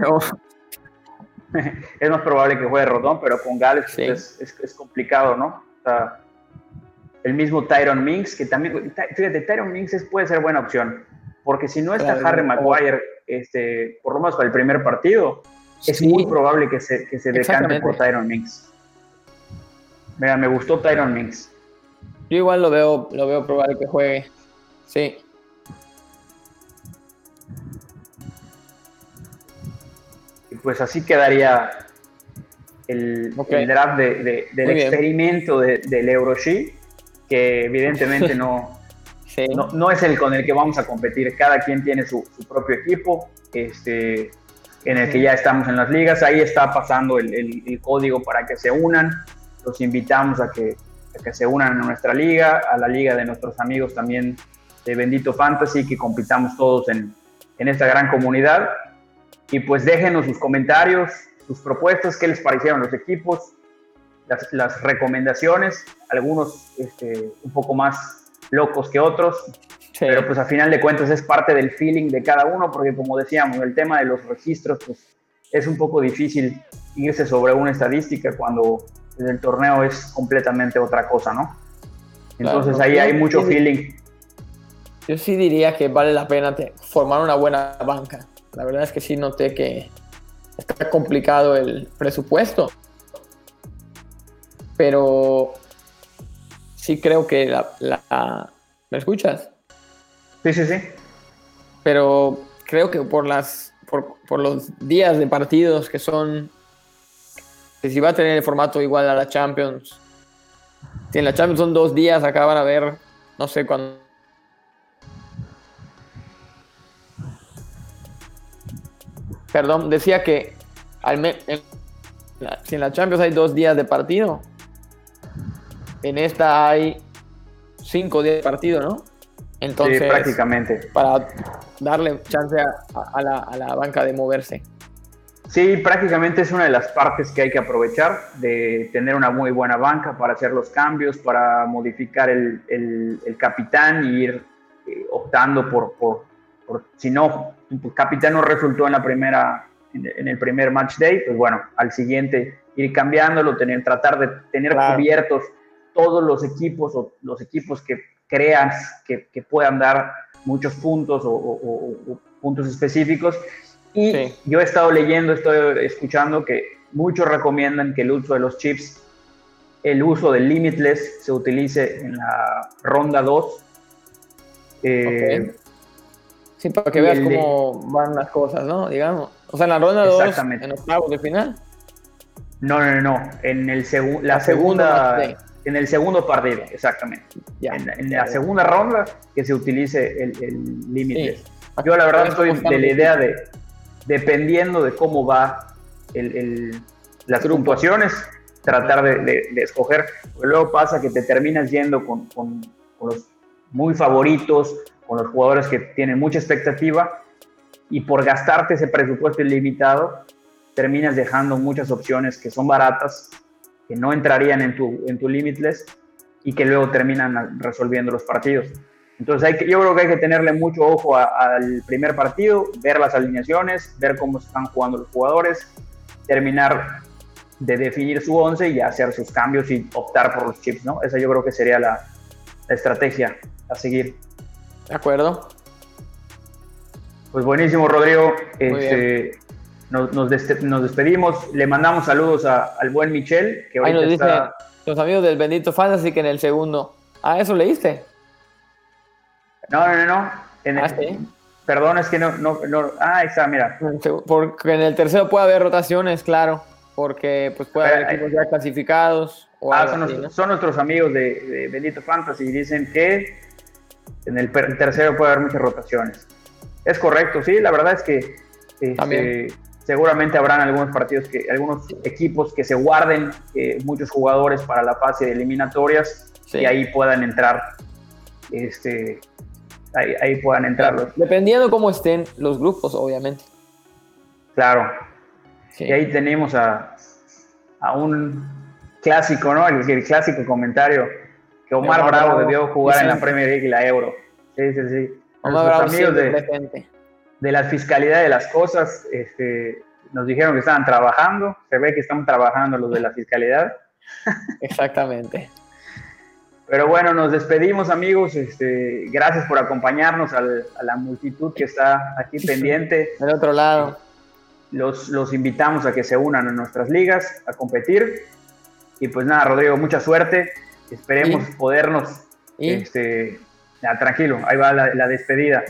es más probable que juegue Rodón, pero con Gales Sí. es, es- es complicado, ¿no? O sea, el mismo Tyron Minks, que también, fíjate, Tyron Minks es- puede ser buena opción, porque si no está Claro, Harry. Maguire, este, por lo menos para el primer partido, es muy probable que se, que se decante por. Tyron Minks. Mira, me gustó Tyron Minks. Yo igual lo veo, lo veo probable que juegue. Sí. Y pues así quedaría el, draft de- de- del Muy experimento de- del Eurosheet, que evidentemente no, Sí. no, no es el con el que vamos a competir. Cada quien tiene su, su propio equipo, este, en el que ya estamos en las ligas. Ahí está pasando el, el- el código para que se unan. Los invitamos a que, a que se unan a nuestra liga, a la liga de nuestros amigos también de Bendito Fantasy, que compitamos todos en, en esta gran comunidad. Y pues déjenos sus comentarios, sus propuestas, qué les parecieron los equipos, las, las recomendaciones, algunos este, un poco más locos que otros, sí. pero pues a final de cuentas es parte del feeling de cada uno, porque como decíamos, el tema de los registros, pues es un poco difícil irse sobre una estadística cuando el torneo es completamente otra cosa, ¿no? Entonces Claro. ahí hay mucho feeling. Yo sí diría que vale la pena formar una buena banca. La verdad es que sí noté que está complicado el presupuesto. Pero sí creo que la... la- ¿Me escuchas? Sí, sí, sí. Pero creo que por las por, por los días de partidos que son que si va a tener el formato igual a la Champions si en la Champions son dos días acá van a ver no sé cuándo perdón decía que al en la- si en la Champions hay dos días de partido en esta hay cinco días de partido no entonces sí, prácticamente. para darle chance a, a la, a la banca de moverse. Sí, prácticamente es una de las partes que hay que aprovechar, de tener una muy buena banca para hacer los cambios, para modificar el, el- el capitán y ir eh, optando por, por, por- si no, tu capitán no resultó en la primera, en, el primer match day, pues bueno, al siguiente ir cambiándolo, tener, tratar de tener Claro. cubiertos todos los equipos o los equipos que creas que, que puedan dar muchos puntos o, o- o- o puntos específicos. Y Sí. yo he estado leyendo, estoy escuchando que muchos recomiendan que el uso de los chips, el uso del limitless se utilice en la ronda 2. Eh. Sí, para que veas de- cómo van las cosas, ¿no? Digamos. O sea, en la ronda 2, Exactamente. en octavos de final. No, no, no, no. En el segu- la La segunda en el segundo partido, exactamente. Ya. en, en ya, la ya. segunda ronda que se utilice el. Sí. Yo la verdad estoy de la idea de, dependiendo de cómo va el, el- las Grupo. puntuaciones, tratar de, de- de escoger. Porque luego pasa que te terminas yendo con, con- con los muy favoritos, con los jugadores que tienen mucha expectativa, y por gastarte ese presupuesto ilimitado, terminas dejando muchas opciones que son baratas, que no entrarían en tu, en tu limitless y que luego terminan resolviendo los partidos. Entonces hay que, yo creo que hay que tenerle mucho ojo al primer partido, ver las alineaciones, ver cómo están jugando los jugadores, terminar de definir su once y hacer sus cambios y optar por los chips, ¿no? Esa yo creo que sería la, la estrategia a seguir. De acuerdo. Pues buenísimo, Rodrigo. Este, nos, nos des- nos despedimos. Le mandamos saludos a- al buen Michel, que Ahí nos dicen está... los amigos del Bendito Fantasy que en el segundo. Ah, ¿eso leíste? No, no, no, no. En el- Ah, sí. Perdón, es que no, no, no- Ah, ahí está, mira. El Porque en el tercero puede haber rotaciones, claro. porque pues puede haber equipos ya clasificados. ah, son, nuestros amigos de, Benito Fantasy y dicen que en el, tercero puede haber muchas rotaciones. Es correcto, sí, la verdad es que este, seguramente habrán algunos partidos que, algunos equipos que se guarden eh, muchos jugadores para la fase de eliminatorias y ahí puedan entrar, este, ahí, puedan entrar. Dependiendo cómo estén los grupos, obviamente. Claro. Y ahí tenemos a, a un clásico, ¿no? El, clásico comentario que Omar, Bravo, debió jugar en la Premier League y la Euro. Sí, sí, sí. Omar Bravo amigos de, de la fiscalidad de las cosas este, nos dijeron que estaban trabajando. Se ve que están trabajando los de la fiscalidad. Exactamente. Pero bueno, nos despedimos amigos. Este, gracias por acompañarnos a la multitud que está aquí pendiente. Del otro lado. Los, los invitamos a que se unan a nuestras ligas, a competir. Y pues nada, Rodrigo, mucha suerte. Esperemos podernos... Este, tranquilo, ahí va la, despedida.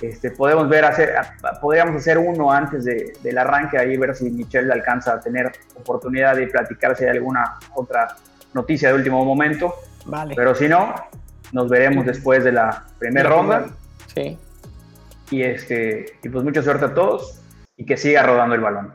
Este, podemos ver, hacer, podríamos hacer uno antes del arranque, ahí ver si Michelle alcanza a tener oportunidad de platicarse de alguna otra noticia de último momento. Vale. Pero si no, nos veremos después de la primera ronda. Sí. Y, este, y pues mucha suerte a todos y que siga rodando el balón.